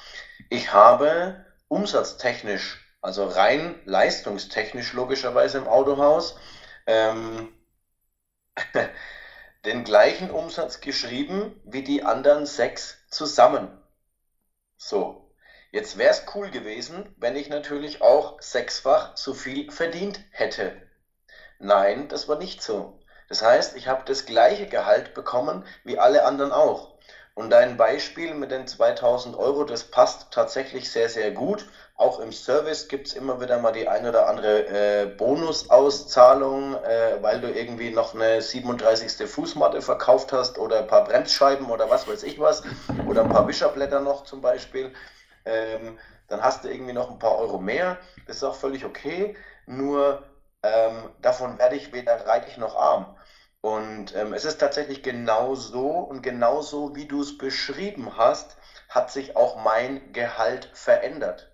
Ich habe umsatztechnisch also rein leistungstechnisch logischerweise im Autohaus, ähm, <laughs> den gleichen Umsatz geschrieben wie die anderen sechs zusammen. So, jetzt wäre es cool gewesen, wenn ich natürlich auch sechsfach so viel verdient hätte. Nein, das war nicht so. Das heißt, ich habe das gleiche Gehalt bekommen wie alle anderen auch. Und dein Beispiel mit den 2000 Euro, das passt tatsächlich sehr, sehr gut. Auch im Service gibt es immer wieder mal die ein oder andere äh, Bonusauszahlung, äh, weil du irgendwie noch eine 37. Fußmatte verkauft hast oder ein paar Bremsscheiben oder was weiß ich was <laughs> oder ein paar Wischerblätter noch zum Beispiel. Ähm, dann hast du irgendwie noch ein paar Euro mehr. Das ist auch völlig okay. Nur ähm, davon werde ich weder reich noch arm. Und ähm, es ist tatsächlich genau so und genauso wie du es beschrieben hast, hat sich auch mein Gehalt verändert.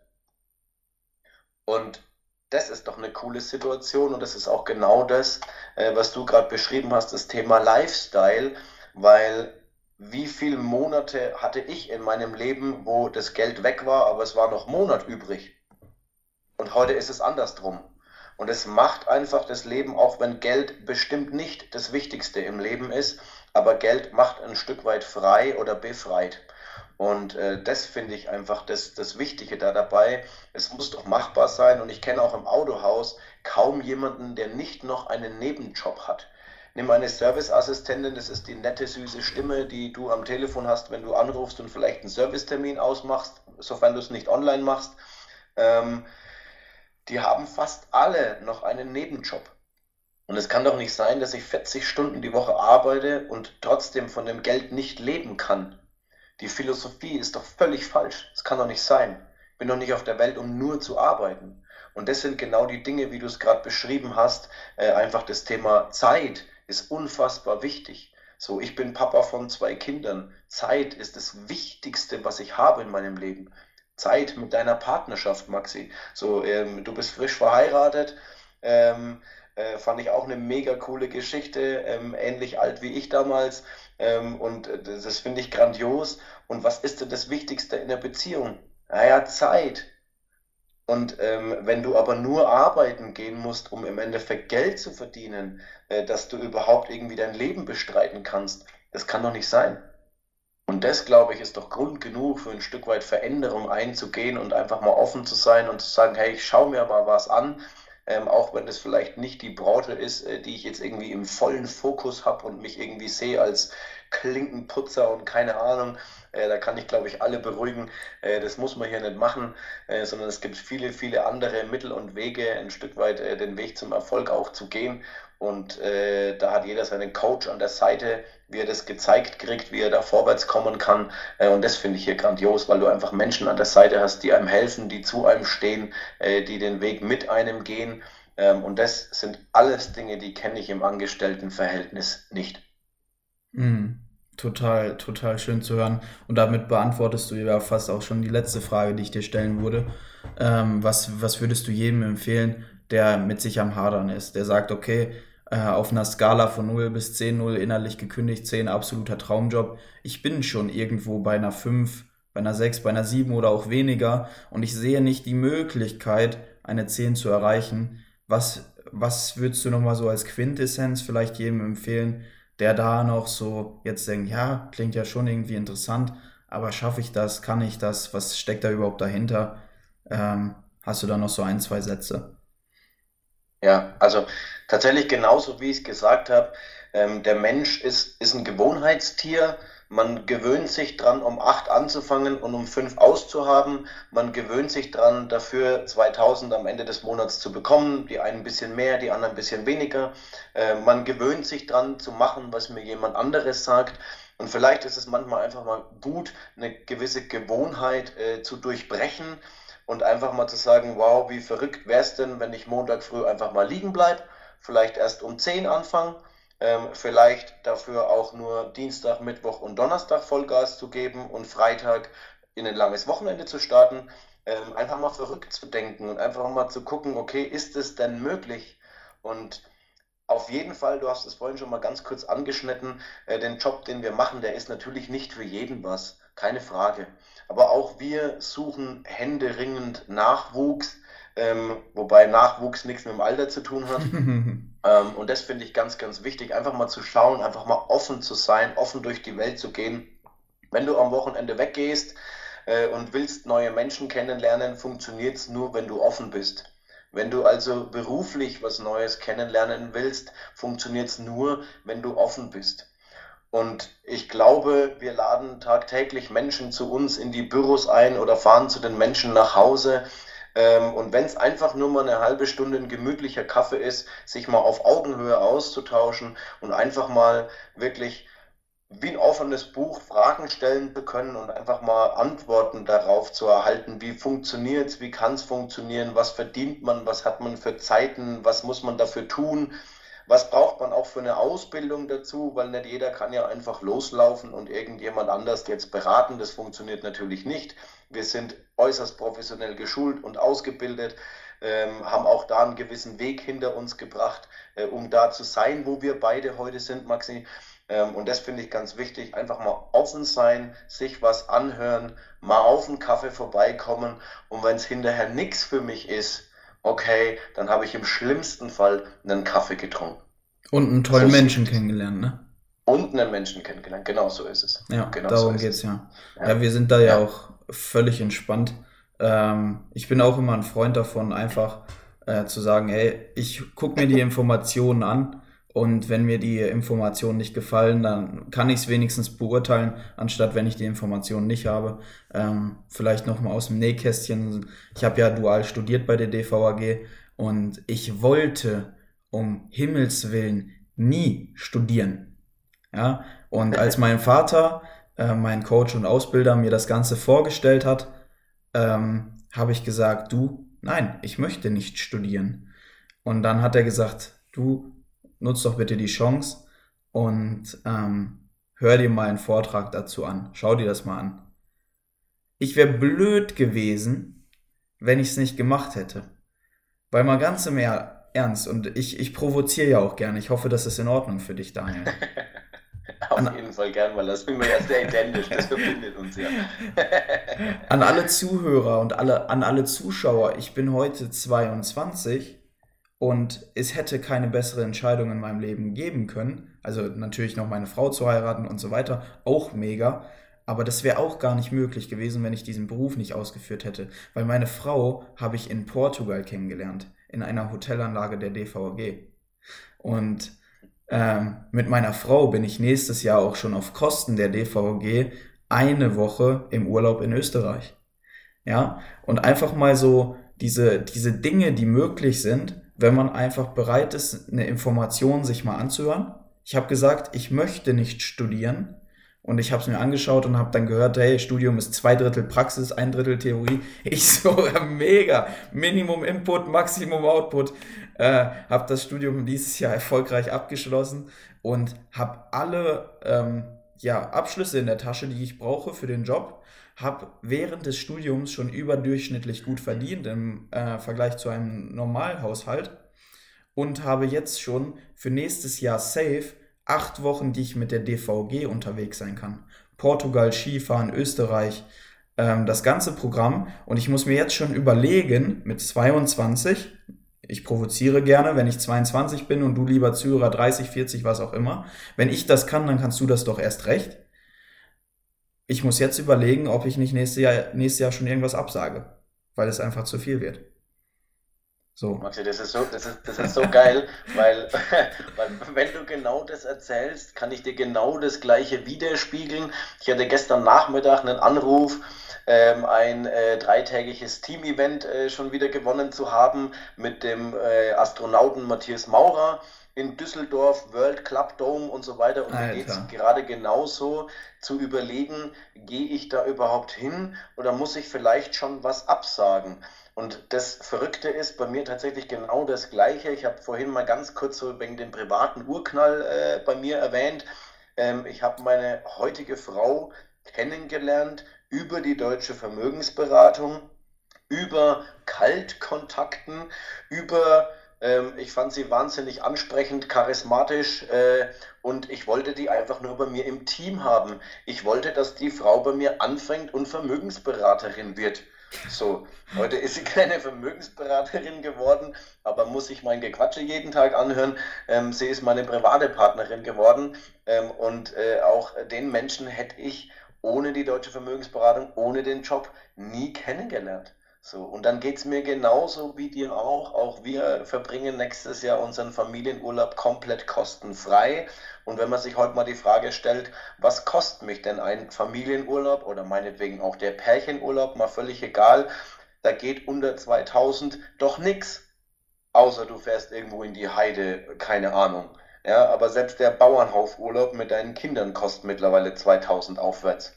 Und das ist doch eine coole Situation und das ist auch genau das, äh, was du gerade beschrieben hast, das Thema Lifestyle, weil wie viele Monate hatte ich in meinem Leben, wo das Geld weg war, aber es war noch Monat übrig. Und heute ist es andersrum. Und es macht einfach das Leben, auch wenn Geld bestimmt nicht das Wichtigste im Leben ist, aber Geld macht ein Stück weit frei oder befreit. Und äh, das finde ich einfach das, das Wichtige da dabei. Es muss doch machbar sein. Und ich kenne auch im Autohaus kaum jemanden, der nicht noch einen Nebenjob hat. Nimm eine Serviceassistentin, das ist die nette, süße Stimme, die du am Telefon hast, wenn du anrufst und vielleicht einen Servicetermin ausmachst, sofern du es nicht online machst. Ähm, die haben fast alle noch einen Nebenjob. Und es kann doch nicht sein, dass ich 40 Stunden die Woche arbeite und trotzdem von dem Geld nicht leben kann. Die Philosophie ist doch völlig falsch. Das kann doch nicht sein. Ich bin doch nicht auf der Welt, um nur zu arbeiten. Und das sind genau die Dinge, wie du es gerade beschrieben hast. Äh, einfach das Thema Zeit ist unfassbar wichtig. So, ich bin Papa von zwei Kindern. Zeit ist das Wichtigste, was ich habe in meinem Leben. Zeit mit deiner Partnerschaft, Maxi. So, ähm, du bist frisch verheiratet. Ähm, äh, fand ich auch eine mega coole Geschichte, ähm, ähnlich alt wie ich damals. Ähm, und äh, das finde ich grandios. Und was ist denn das Wichtigste in der Beziehung? Naja, Zeit. Und ähm, wenn du aber nur arbeiten gehen musst, um im Endeffekt Geld zu verdienen, äh, dass du überhaupt irgendwie dein Leben bestreiten kannst, das kann doch nicht sein. Und das, glaube ich, ist doch Grund genug für ein Stück weit Veränderung einzugehen und einfach mal offen zu sein und zu sagen, hey, ich schaue mir mal was an, ähm, auch wenn das vielleicht nicht die Branche ist, äh, die ich jetzt irgendwie im vollen Fokus habe und mich irgendwie sehe als Klinkenputzer und keine Ahnung. Äh, da kann ich, glaube ich, alle beruhigen. Äh, das muss man hier nicht machen, äh, sondern es gibt viele, viele andere Mittel und Wege, ein Stück weit äh, den Weg zum Erfolg auch zu gehen. Und äh, da hat jeder seinen Coach an der Seite, wie er das gezeigt kriegt, wie er da vorwärts kommen kann. Äh, und das finde ich hier grandios, weil du einfach Menschen an der Seite hast, die einem helfen, die zu einem stehen, äh, die den Weg mit einem gehen. Ähm, und das sind alles Dinge, die kenne ich im Angestelltenverhältnis nicht. Mhm. Total, total schön zu hören. Und damit beantwortest du ja fast auch schon die letzte Frage, die ich dir stellen würde. Ähm, was, was würdest du jedem empfehlen, der mit sich am Hadern ist, der sagt, okay, äh, auf einer Skala von 0 bis 10, 0 innerlich gekündigt, 10 absoluter Traumjob. Ich bin schon irgendwo bei einer 5, bei einer 6, bei einer 7 oder auch weniger und ich sehe nicht die Möglichkeit, eine 10 zu erreichen. Was, was würdest du nochmal so als Quintessenz vielleicht jedem empfehlen, der da noch so jetzt denkt, ja, klingt ja schon irgendwie interessant, aber schaffe ich das, kann ich das, was steckt da überhaupt dahinter? Ähm, hast du da noch so ein, zwei Sätze? Ja, also tatsächlich genauso wie ich es gesagt habe, ähm, der Mensch ist, ist ein Gewohnheitstier. Man gewöhnt sich dran, um acht anzufangen und um fünf auszuhaben. Man gewöhnt sich dran, dafür 2000 am Ende des Monats zu bekommen. Die einen ein bisschen mehr, die anderen ein bisschen weniger. Äh, man gewöhnt sich dran zu machen, was mir jemand anderes sagt. Und vielleicht ist es manchmal einfach mal gut, eine gewisse Gewohnheit äh, zu durchbrechen und einfach mal zu sagen, wow, wie verrückt wäre es denn, wenn ich Montag früh einfach mal liegen bleibe, vielleicht erst um 10 anfangen, ähm, vielleicht dafür auch nur Dienstag, Mittwoch und Donnerstag Vollgas zu geben und Freitag in ein langes Wochenende zu starten, ähm, einfach mal verrückt zu denken und einfach mal zu gucken, okay, ist es denn möglich? Und auf jeden Fall, du hast es vorhin schon mal ganz kurz angeschnitten, äh, den Job, den wir machen, der ist natürlich nicht für jeden was, keine Frage. Aber auch wir suchen händeringend Nachwuchs, ähm, wobei Nachwuchs nichts mit dem Alter zu tun hat. <laughs> ähm, und das finde ich ganz, ganz wichtig, einfach mal zu schauen, einfach mal offen zu sein, offen durch die Welt zu gehen. Wenn du am Wochenende weggehst äh, und willst neue Menschen kennenlernen, funktioniert es nur, wenn du offen bist. Wenn du also beruflich was Neues kennenlernen willst, funktioniert es nur, wenn du offen bist. Und ich glaube, wir laden tagtäglich Menschen zu uns in die Büros ein oder fahren zu den Menschen nach Hause. Ähm, und wenn es einfach nur mal eine halbe Stunde ein gemütlicher Kaffee ist, sich mal auf Augenhöhe auszutauschen und einfach mal wirklich wie ein offenes Buch Fragen stellen zu können und einfach mal Antworten darauf zu erhalten, wie funktioniert es, wie kann es funktionieren, was verdient man, was hat man für Zeiten, was muss man dafür tun, was braucht man auch für eine Ausbildung dazu? Weil nicht jeder kann ja einfach loslaufen und irgendjemand anders jetzt beraten. Das funktioniert natürlich nicht. Wir sind äußerst professionell geschult und ausgebildet, ähm, haben auch da einen gewissen Weg hinter uns gebracht, äh, um da zu sein, wo wir beide heute sind, Maxi. Ähm, und das finde ich ganz wichtig. Einfach mal offen sein, sich was anhören, mal auf einen Kaffee vorbeikommen. Und wenn es hinterher nichts für mich ist, okay, dann habe ich im schlimmsten Fall einen Kaffee getrunken. Und einen tollen so Menschen kennengelernt, ne? Und einen Menschen kennengelernt, genau so ist es. Ja, genau darum so geht es ja. ja. ja. wir sind da ja, ja auch völlig entspannt. Ähm, ich bin auch immer ein Freund davon, einfach äh, zu sagen, hey, ich gucke mir die Informationen an und wenn mir die Informationen nicht gefallen, dann kann ich es wenigstens beurteilen, anstatt wenn ich die Informationen nicht habe. Ähm, vielleicht nochmal aus dem Nähkästchen. Ich habe ja dual studiert bei der DVAG und ich wollte um Himmels Willen nie studieren. Ja, und <laughs> als mein Vater, äh, mein Coach und Ausbilder, mir das Ganze vorgestellt hat, ähm, habe ich gesagt, du, nein, ich möchte nicht studieren. Und dann hat er gesagt, du nutz doch bitte die Chance und ähm, hör dir mal einen Vortrag dazu an. Schau dir das mal an. Ich wäre blöd gewesen, wenn ich es nicht gemacht hätte. Weil mal ganz im Ernst, und ich, ich provoziere ja auch gerne. Ich hoffe, das ist in Ordnung für dich, Daniel. <laughs> Auf an, jeden Fall gern, weil das sind wir ja sehr identisch, das verbindet uns ja. <laughs> an alle Zuhörer und alle, an alle Zuschauer, ich bin heute 22 und es hätte keine bessere Entscheidung in meinem Leben geben können. Also natürlich noch meine Frau zu heiraten und so weiter, auch mega. Aber das wäre auch gar nicht möglich gewesen, wenn ich diesen Beruf nicht ausgeführt hätte. Weil meine Frau habe ich in Portugal kennengelernt, in einer Hotelanlage der DVG. Und ähm, mit meiner Frau bin ich nächstes Jahr auch schon auf Kosten der DVG eine Woche im Urlaub in Österreich. Ja, und einfach mal so diese, diese Dinge, die möglich sind, wenn man einfach bereit ist, eine Information sich mal anzuhören. Ich habe gesagt, ich möchte nicht studieren. Und ich habe es mir angeschaut und habe dann gehört, hey, Studium ist zwei Drittel Praxis, ein Drittel Theorie. <laughs> Ich so, mega, Minimum Input, Maximum Output. Äh, habe das Studium dieses Jahr erfolgreich abgeschlossen und habe alle ähm, ja, Abschlüsse in der Tasche, die ich brauche für den Job habe während des Studiums schon überdurchschnittlich gut verdient im äh, Vergleich zu einem Normalhaushalt und habe jetzt schon für nächstes Jahr safe acht Wochen, die ich mit der DVG unterwegs sein kann. Portugal, Skifahren, Österreich, ähm, das ganze Programm. Und ich muss mir jetzt schon überlegen, mit 22, ich provoziere gerne, wenn ich 22 bin und du lieber Zuhörer 30, 40, was auch immer. Wenn ich das kann, dann kannst du das doch erst recht ich muss jetzt überlegen, ob ich nicht nächstes Jahr, nächstes Jahr schon irgendwas absage, weil es einfach zu viel wird. So. Maxi, das ist so, das ist, das ist so geil, <laughs> weil, <laughs> weil wenn du genau das erzählst, kann ich dir genau das gleiche widerspiegeln. Ich hatte gestern Nachmittag einen Anruf, ähm, ein äh, dreitägiges Team-Event äh, schon wieder gewonnen zu haben mit dem äh, Astronauten Matthias Maurer in Düsseldorf, World Club Dome und so weiter. Und mir geht es gerade genauso zu überlegen, gehe ich da überhaupt hin oder muss ich vielleicht schon was absagen? Und das Verrückte ist bei mir tatsächlich genau das Gleiche. Ich habe vorhin mal ganz kurz so wegen dem privaten Urknall äh, bei mir erwähnt. Ähm, ich habe meine heutige Frau kennengelernt über die deutsche Vermögensberatung, über Kaltkontakten, über ähm, ich fand sie wahnsinnig ansprechend, charismatisch äh, und ich wollte die einfach nur bei mir im Team haben. Ich wollte, dass die Frau bei mir anfängt und Vermögensberaterin wird. So, heute ist sie <laughs> keine Vermögensberaterin geworden, aber muss sich mein Gequatsche jeden Tag anhören. Ähm, sie ist meine private Partnerin geworden ähm, und äh, auch den Menschen hätte ich ohne die deutsche Vermögensberatung, ohne den Job nie kennengelernt. So, und dann geht es mir genauso wie dir auch. Auch wir verbringen nächstes Jahr unseren Familienurlaub komplett kostenfrei. Und wenn man sich heute mal die Frage stellt, was kostet mich denn ein Familienurlaub oder meinetwegen auch der Pärchenurlaub, mal völlig egal, da geht unter 2000 doch nichts. Außer du fährst irgendwo in die Heide, keine Ahnung. Ja, aber selbst der Bauernhofurlaub mit deinen Kindern kostet mittlerweile 2000 aufwärts.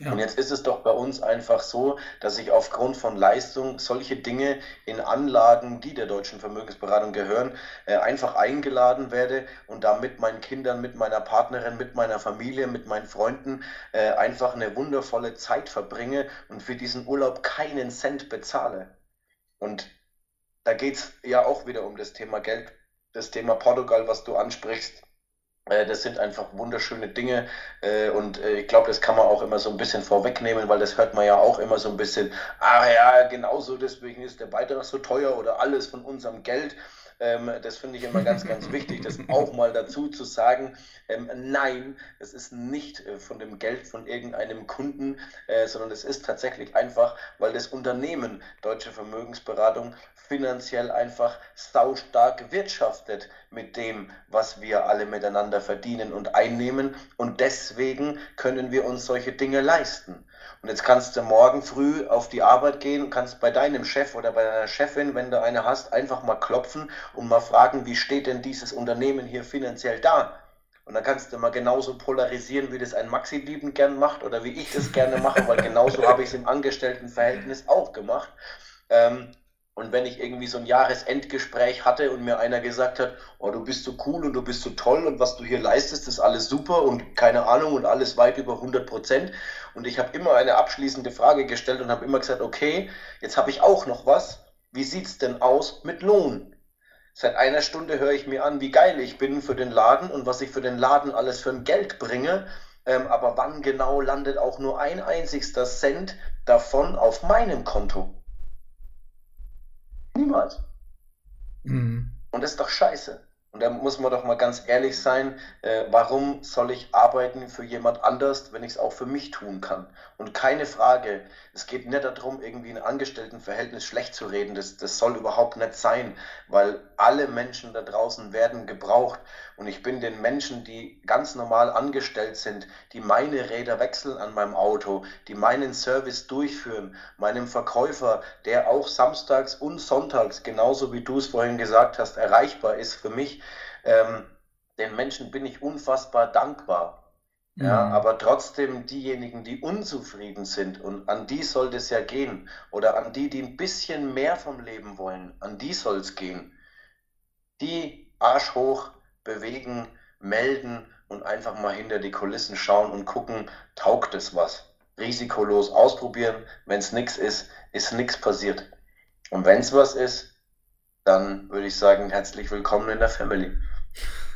Ja. Und jetzt ist es doch bei uns einfach so, dass ich aufgrund von Leistung solche Dinge in Anlagen, die der deutschen Vermögensberatung gehören, äh, einfach eingeladen werde und da mit meinen Kindern, mit meiner Partnerin, mit meiner Familie, mit meinen Freunden äh, einfach eine wundervolle Zeit verbringe und für diesen Urlaub keinen Cent bezahle. Und da geht es ja auch wieder um das Thema Geld, das Thema Portugal, was du ansprichst. Äh, das sind einfach wunderschöne Dinge äh, und äh, ich glaube, das kann man auch immer so ein bisschen vorwegnehmen, weil das hört man ja auch immer so ein bisschen, ah ja, genauso deswegen ist der Beitrag so teuer oder alles von unserem Geld. Ähm, das finde ich immer ganz, ganz wichtig, das auch mal dazu zu sagen. Ähm, nein, es ist nicht von dem Geld von irgendeinem Kunden, sondern es ist tatsächlich einfach, weil das Unternehmen Deutsche Vermögensberatung finanziell einfach saustark wirtschaftet mit dem, was wir alle miteinander verdienen und einnehmen. Und deswegen können wir uns solche Dinge leisten. Und jetzt kannst du morgen früh auf die Arbeit gehen und kannst bei deinem Chef oder bei deiner Chefin, wenn du eine hast, einfach mal klopfen und mal fragen, wie steht denn dieses Unternehmen hier finanziell da? Und dann kannst du mal genauso polarisieren, wie das ein Maxi liebend gern macht oder wie ich das gerne mache, weil genauso <laughs> habe ich es im Angestelltenverhältnis auch gemacht. Ähm, und wenn ich irgendwie so ein Jahresendgespräch hatte und mir einer gesagt hat, oh, du bist so cool und du bist so toll und was du hier leistest, ist alles super und keine Ahnung und alles weit über 100 Prozent. Und ich habe immer eine abschließende Frage gestellt und habe immer gesagt, okay, jetzt habe ich auch noch was. Wie sieht es denn aus mit Lohn? Seit einer Stunde höre ich mir an, wie geil ich bin für den Laden und was ich für den Laden alles für ein Geld bringe. Ähm, aber wann genau landet auch nur ein einzigster Cent davon auf meinem Konto? Niemals. Mhm. Und das ist doch scheiße. Und da muss man doch mal ganz ehrlich sein, äh, warum soll ich arbeiten für jemand anders, wenn ich es auch für mich tun kann? Und keine Frage, es geht nicht darum, irgendwie ein Angestelltenverhältnis schlecht zu reden. Das, das soll überhaupt nicht sein, weil alle Menschen da draußen werden gebraucht. Und ich bin den Menschen, die ganz normal angestellt sind, die meine Räder wechseln an meinem Auto, die meinen Service durchführen, meinem Verkäufer, der auch samstags und sonntags, genauso wie du es vorhin gesagt hast, erreichbar ist für mich, ähm, den Menschen bin ich unfassbar dankbar. Ja, mhm. aber trotzdem diejenigen, die unzufrieden sind, und an die soll es ja gehen, oder an die, die ein bisschen mehr vom Leben wollen, an die soll es gehen. Die Arsch hoch bewegen, melden und einfach mal hinter die Kulissen schauen und gucken, taugt es was. Risikolos ausprobieren. Wenn es nichts ist, ist nichts passiert. Und wenn es was ist, dann würde ich sagen, herzlich willkommen in der Family.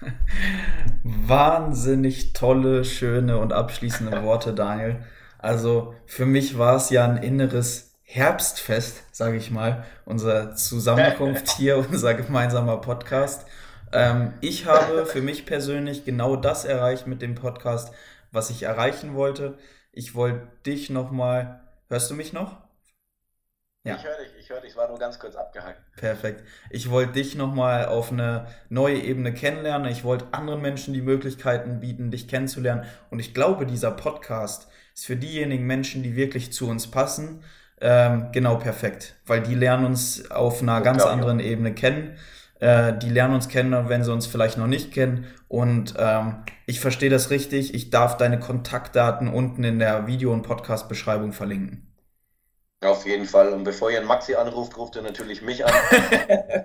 <laughs> Wahnsinnig tolle, schöne und abschließende Worte, Daniel. Also für mich war es ja ein inneres Herbstfest, sage ich mal, unsere Zusammenkunft <laughs> hier, unser gemeinsamer Podcast. Ähm, ich habe für mich persönlich genau das erreicht mit dem Podcast, was ich erreichen wollte. Ich wollte dich nochmal, hörst du mich noch? Ja. Ich höre dich, ich höre dich, war nur ganz kurz abgehakt. Perfekt. Ich wollte dich nochmal auf eine neue Ebene kennenlernen. Ich wollte anderen Menschen die Möglichkeiten bieten, dich kennenzulernen. Und ich glaube, dieser Podcast ist für diejenigen Menschen, die wirklich zu uns passen, ähm, genau perfekt. Weil die lernen uns auf einer das ganz anderen ich. Ebene kennen. Äh, die lernen uns kennen, wenn sie uns vielleicht noch nicht kennen. Und ähm, ich verstehe das richtig. Ich darf deine Kontaktdaten unten in der Video- und Podcast-Beschreibung verlinken. Auf jeden Fall. Und bevor ihr einen Maxi anruft, ruft ihr natürlich mich an. <laughs>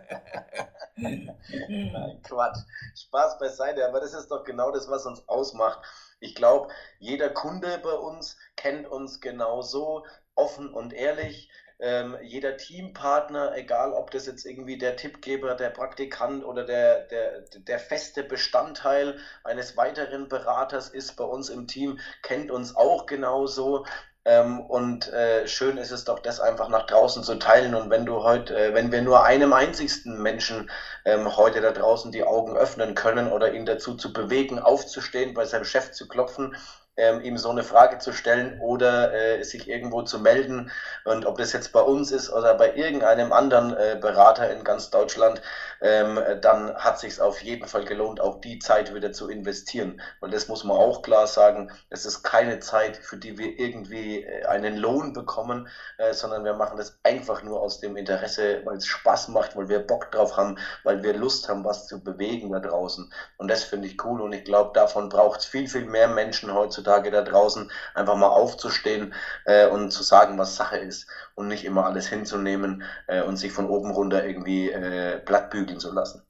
Nein, Quatsch. Spaß beiseite. Aber das ist doch genau das, was uns ausmacht. Ich glaube, jeder Kunde bei uns kennt uns genauso offen und ehrlich. Ähm, jeder Teampartner, egal ob das jetzt irgendwie der Tippgeber, der Praktikant oder der, der, der feste Bestandteil eines weiteren Beraters ist bei uns im Team, kennt uns auch genauso. Ähm, und äh, schön ist es doch, das einfach nach draußen zu teilen. Und wenn du heute, äh, wenn wir nur einem einzigsten Menschen ähm, heute da draußen die Augen öffnen können oder ihn dazu zu bewegen, aufzustehen, bei seinem Chef zu klopfen, ähm, ihm so eine Frage zu stellen oder äh, sich irgendwo zu melden. Und ob das jetzt bei uns ist oder bei irgendeinem anderen äh, Berater in ganz Deutschland, ähm, dann hat sich auf jeden Fall gelohnt, auch die Zeit wieder zu investieren. Weil das muss man auch klar sagen, es ist keine Zeit, für die wir irgendwie äh, einen Lohn bekommen, äh, sondern wir machen das einfach nur aus dem Interesse, weil es Spaß macht, weil wir Bock drauf haben, weil wir Lust haben, was zu bewegen da draußen. Und das finde ich cool und ich glaube, davon braucht es viel, viel mehr Menschen heutzutage heutzutage da draußen, einfach mal aufzustehen äh, und zu sagen, was Sache ist und nicht immer alles hinzunehmen äh, und sich von oben runter irgendwie äh, plattbügeln zu lassen.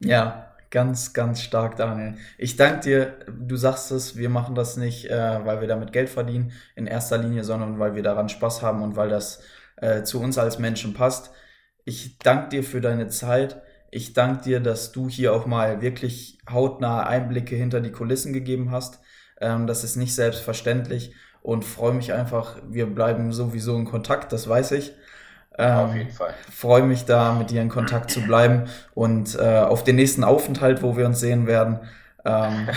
Ja, ganz, ganz stark, Daniel. Ich danke dir, du sagst es, wir machen das nicht, äh, weil wir damit Geld verdienen in erster Linie, sondern weil wir daran Spaß haben und weil das äh, zu uns als Menschen passt. Ich danke dir für deine Zeit. Ich danke dir, dass du hier auch mal wirklich hautnahe Einblicke hinter die Kulissen gegeben hast. Ähm, das ist nicht selbstverständlich und freue mich einfach. Wir bleiben sowieso in Kontakt, das weiß ich. Ähm, auf jeden Fall. Freue mich da, mit dir in Kontakt zu bleiben und äh, auf den nächsten Aufenthalt, wo wir uns sehen werden. Ähm,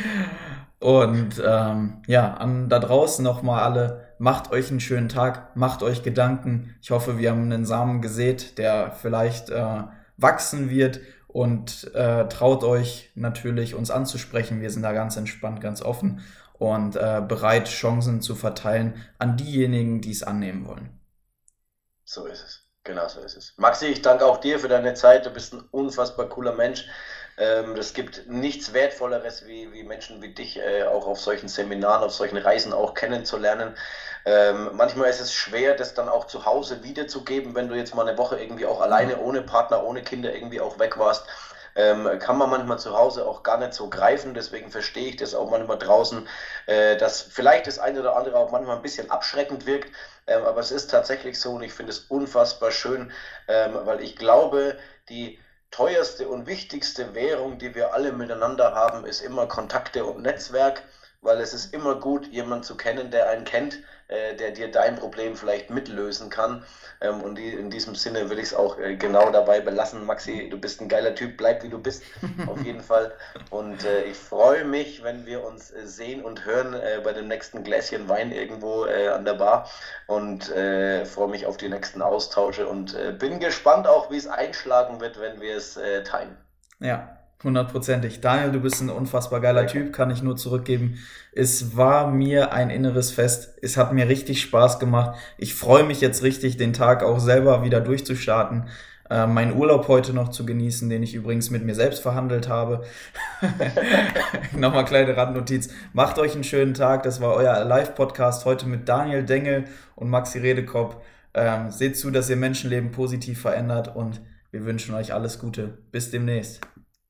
<laughs> und ähm, ja, an da draußen nochmal alle, macht euch einen schönen Tag, macht euch Gedanken. Ich hoffe, wir haben einen Samen gesät, der vielleicht äh, wachsen wird und äh, traut euch natürlich, uns anzusprechen. Wir sind da ganz entspannt, ganz offen und äh, bereit, Chancen zu verteilen an diejenigen, die es annehmen wollen. So ist es. Genau so ist es. Maxi, ich danke auch dir für deine Zeit. Du bist ein unfassbar cooler Mensch. Ähm, es gibt nichts Wertvolleres, wie, wie Menschen wie dich äh, auch auf solchen Seminaren, auf solchen Reisen auch kennenzulernen. Ähm, manchmal ist es schwer, das dann auch zu Hause wiederzugeben, wenn du jetzt mal eine Woche irgendwie auch alleine, ohne Partner, ohne Kinder irgendwie auch weg warst. Ähm, kann man manchmal zu Hause auch gar nicht so greifen. Deswegen verstehe ich das auch manchmal draußen, äh, dass vielleicht das eine oder andere auch manchmal ein bisschen abschreckend wirkt. Ähm, aber es ist tatsächlich so und ich finde es unfassbar schön, ähm, weil ich glaube, die teuerste und wichtigste Währung, die wir alle miteinander haben, ist immer Kontakte und Netzwerk, weil es ist immer gut, jemanden zu kennen, der einen kennt, äh, der dir dein Problem vielleicht mitlösen kann. Ähm, und die, in diesem Sinne will ich es auch äh, genau dabei belassen. Maxi, du bist ein geiler Typ, bleib wie du bist, <laughs> auf jeden Fall. Und äh, ich freue mich, wenn wir uns äh, sehen und hören äh, bei dem nächsten Gläschen Wein irgendwo an der Bar. Und freue mich auf die nächsten Austausche und bin gespannt auch, wie es einschlagen wird, wenn wir es teilen. Ja, Hundertprozentig. Daniel, du bist ein unfassbar geiler Danke. Typ, kann ich nur zurückgeben. Es war mir ein inneres Fest. Es hat mir richtig Spaß gemacht. Ich freue mich jetzt richtig, den Tag auch selber wieder durchzustarten. Äh, meinen Urlaub heute noch zu genießen, den ich übrigens mit mir selbst verhandelt habe. <laughs> Nochmal kleine Randnotiz. Macht euch einen schönen Tag. Das war euer Live-Podcast heute mit Daniel Dengel und Maxi Redekop. Ähm, seht zu, dass ihr Menschenleben positiv verändert und wir wünschen euch alles Gute. Bis demnächst.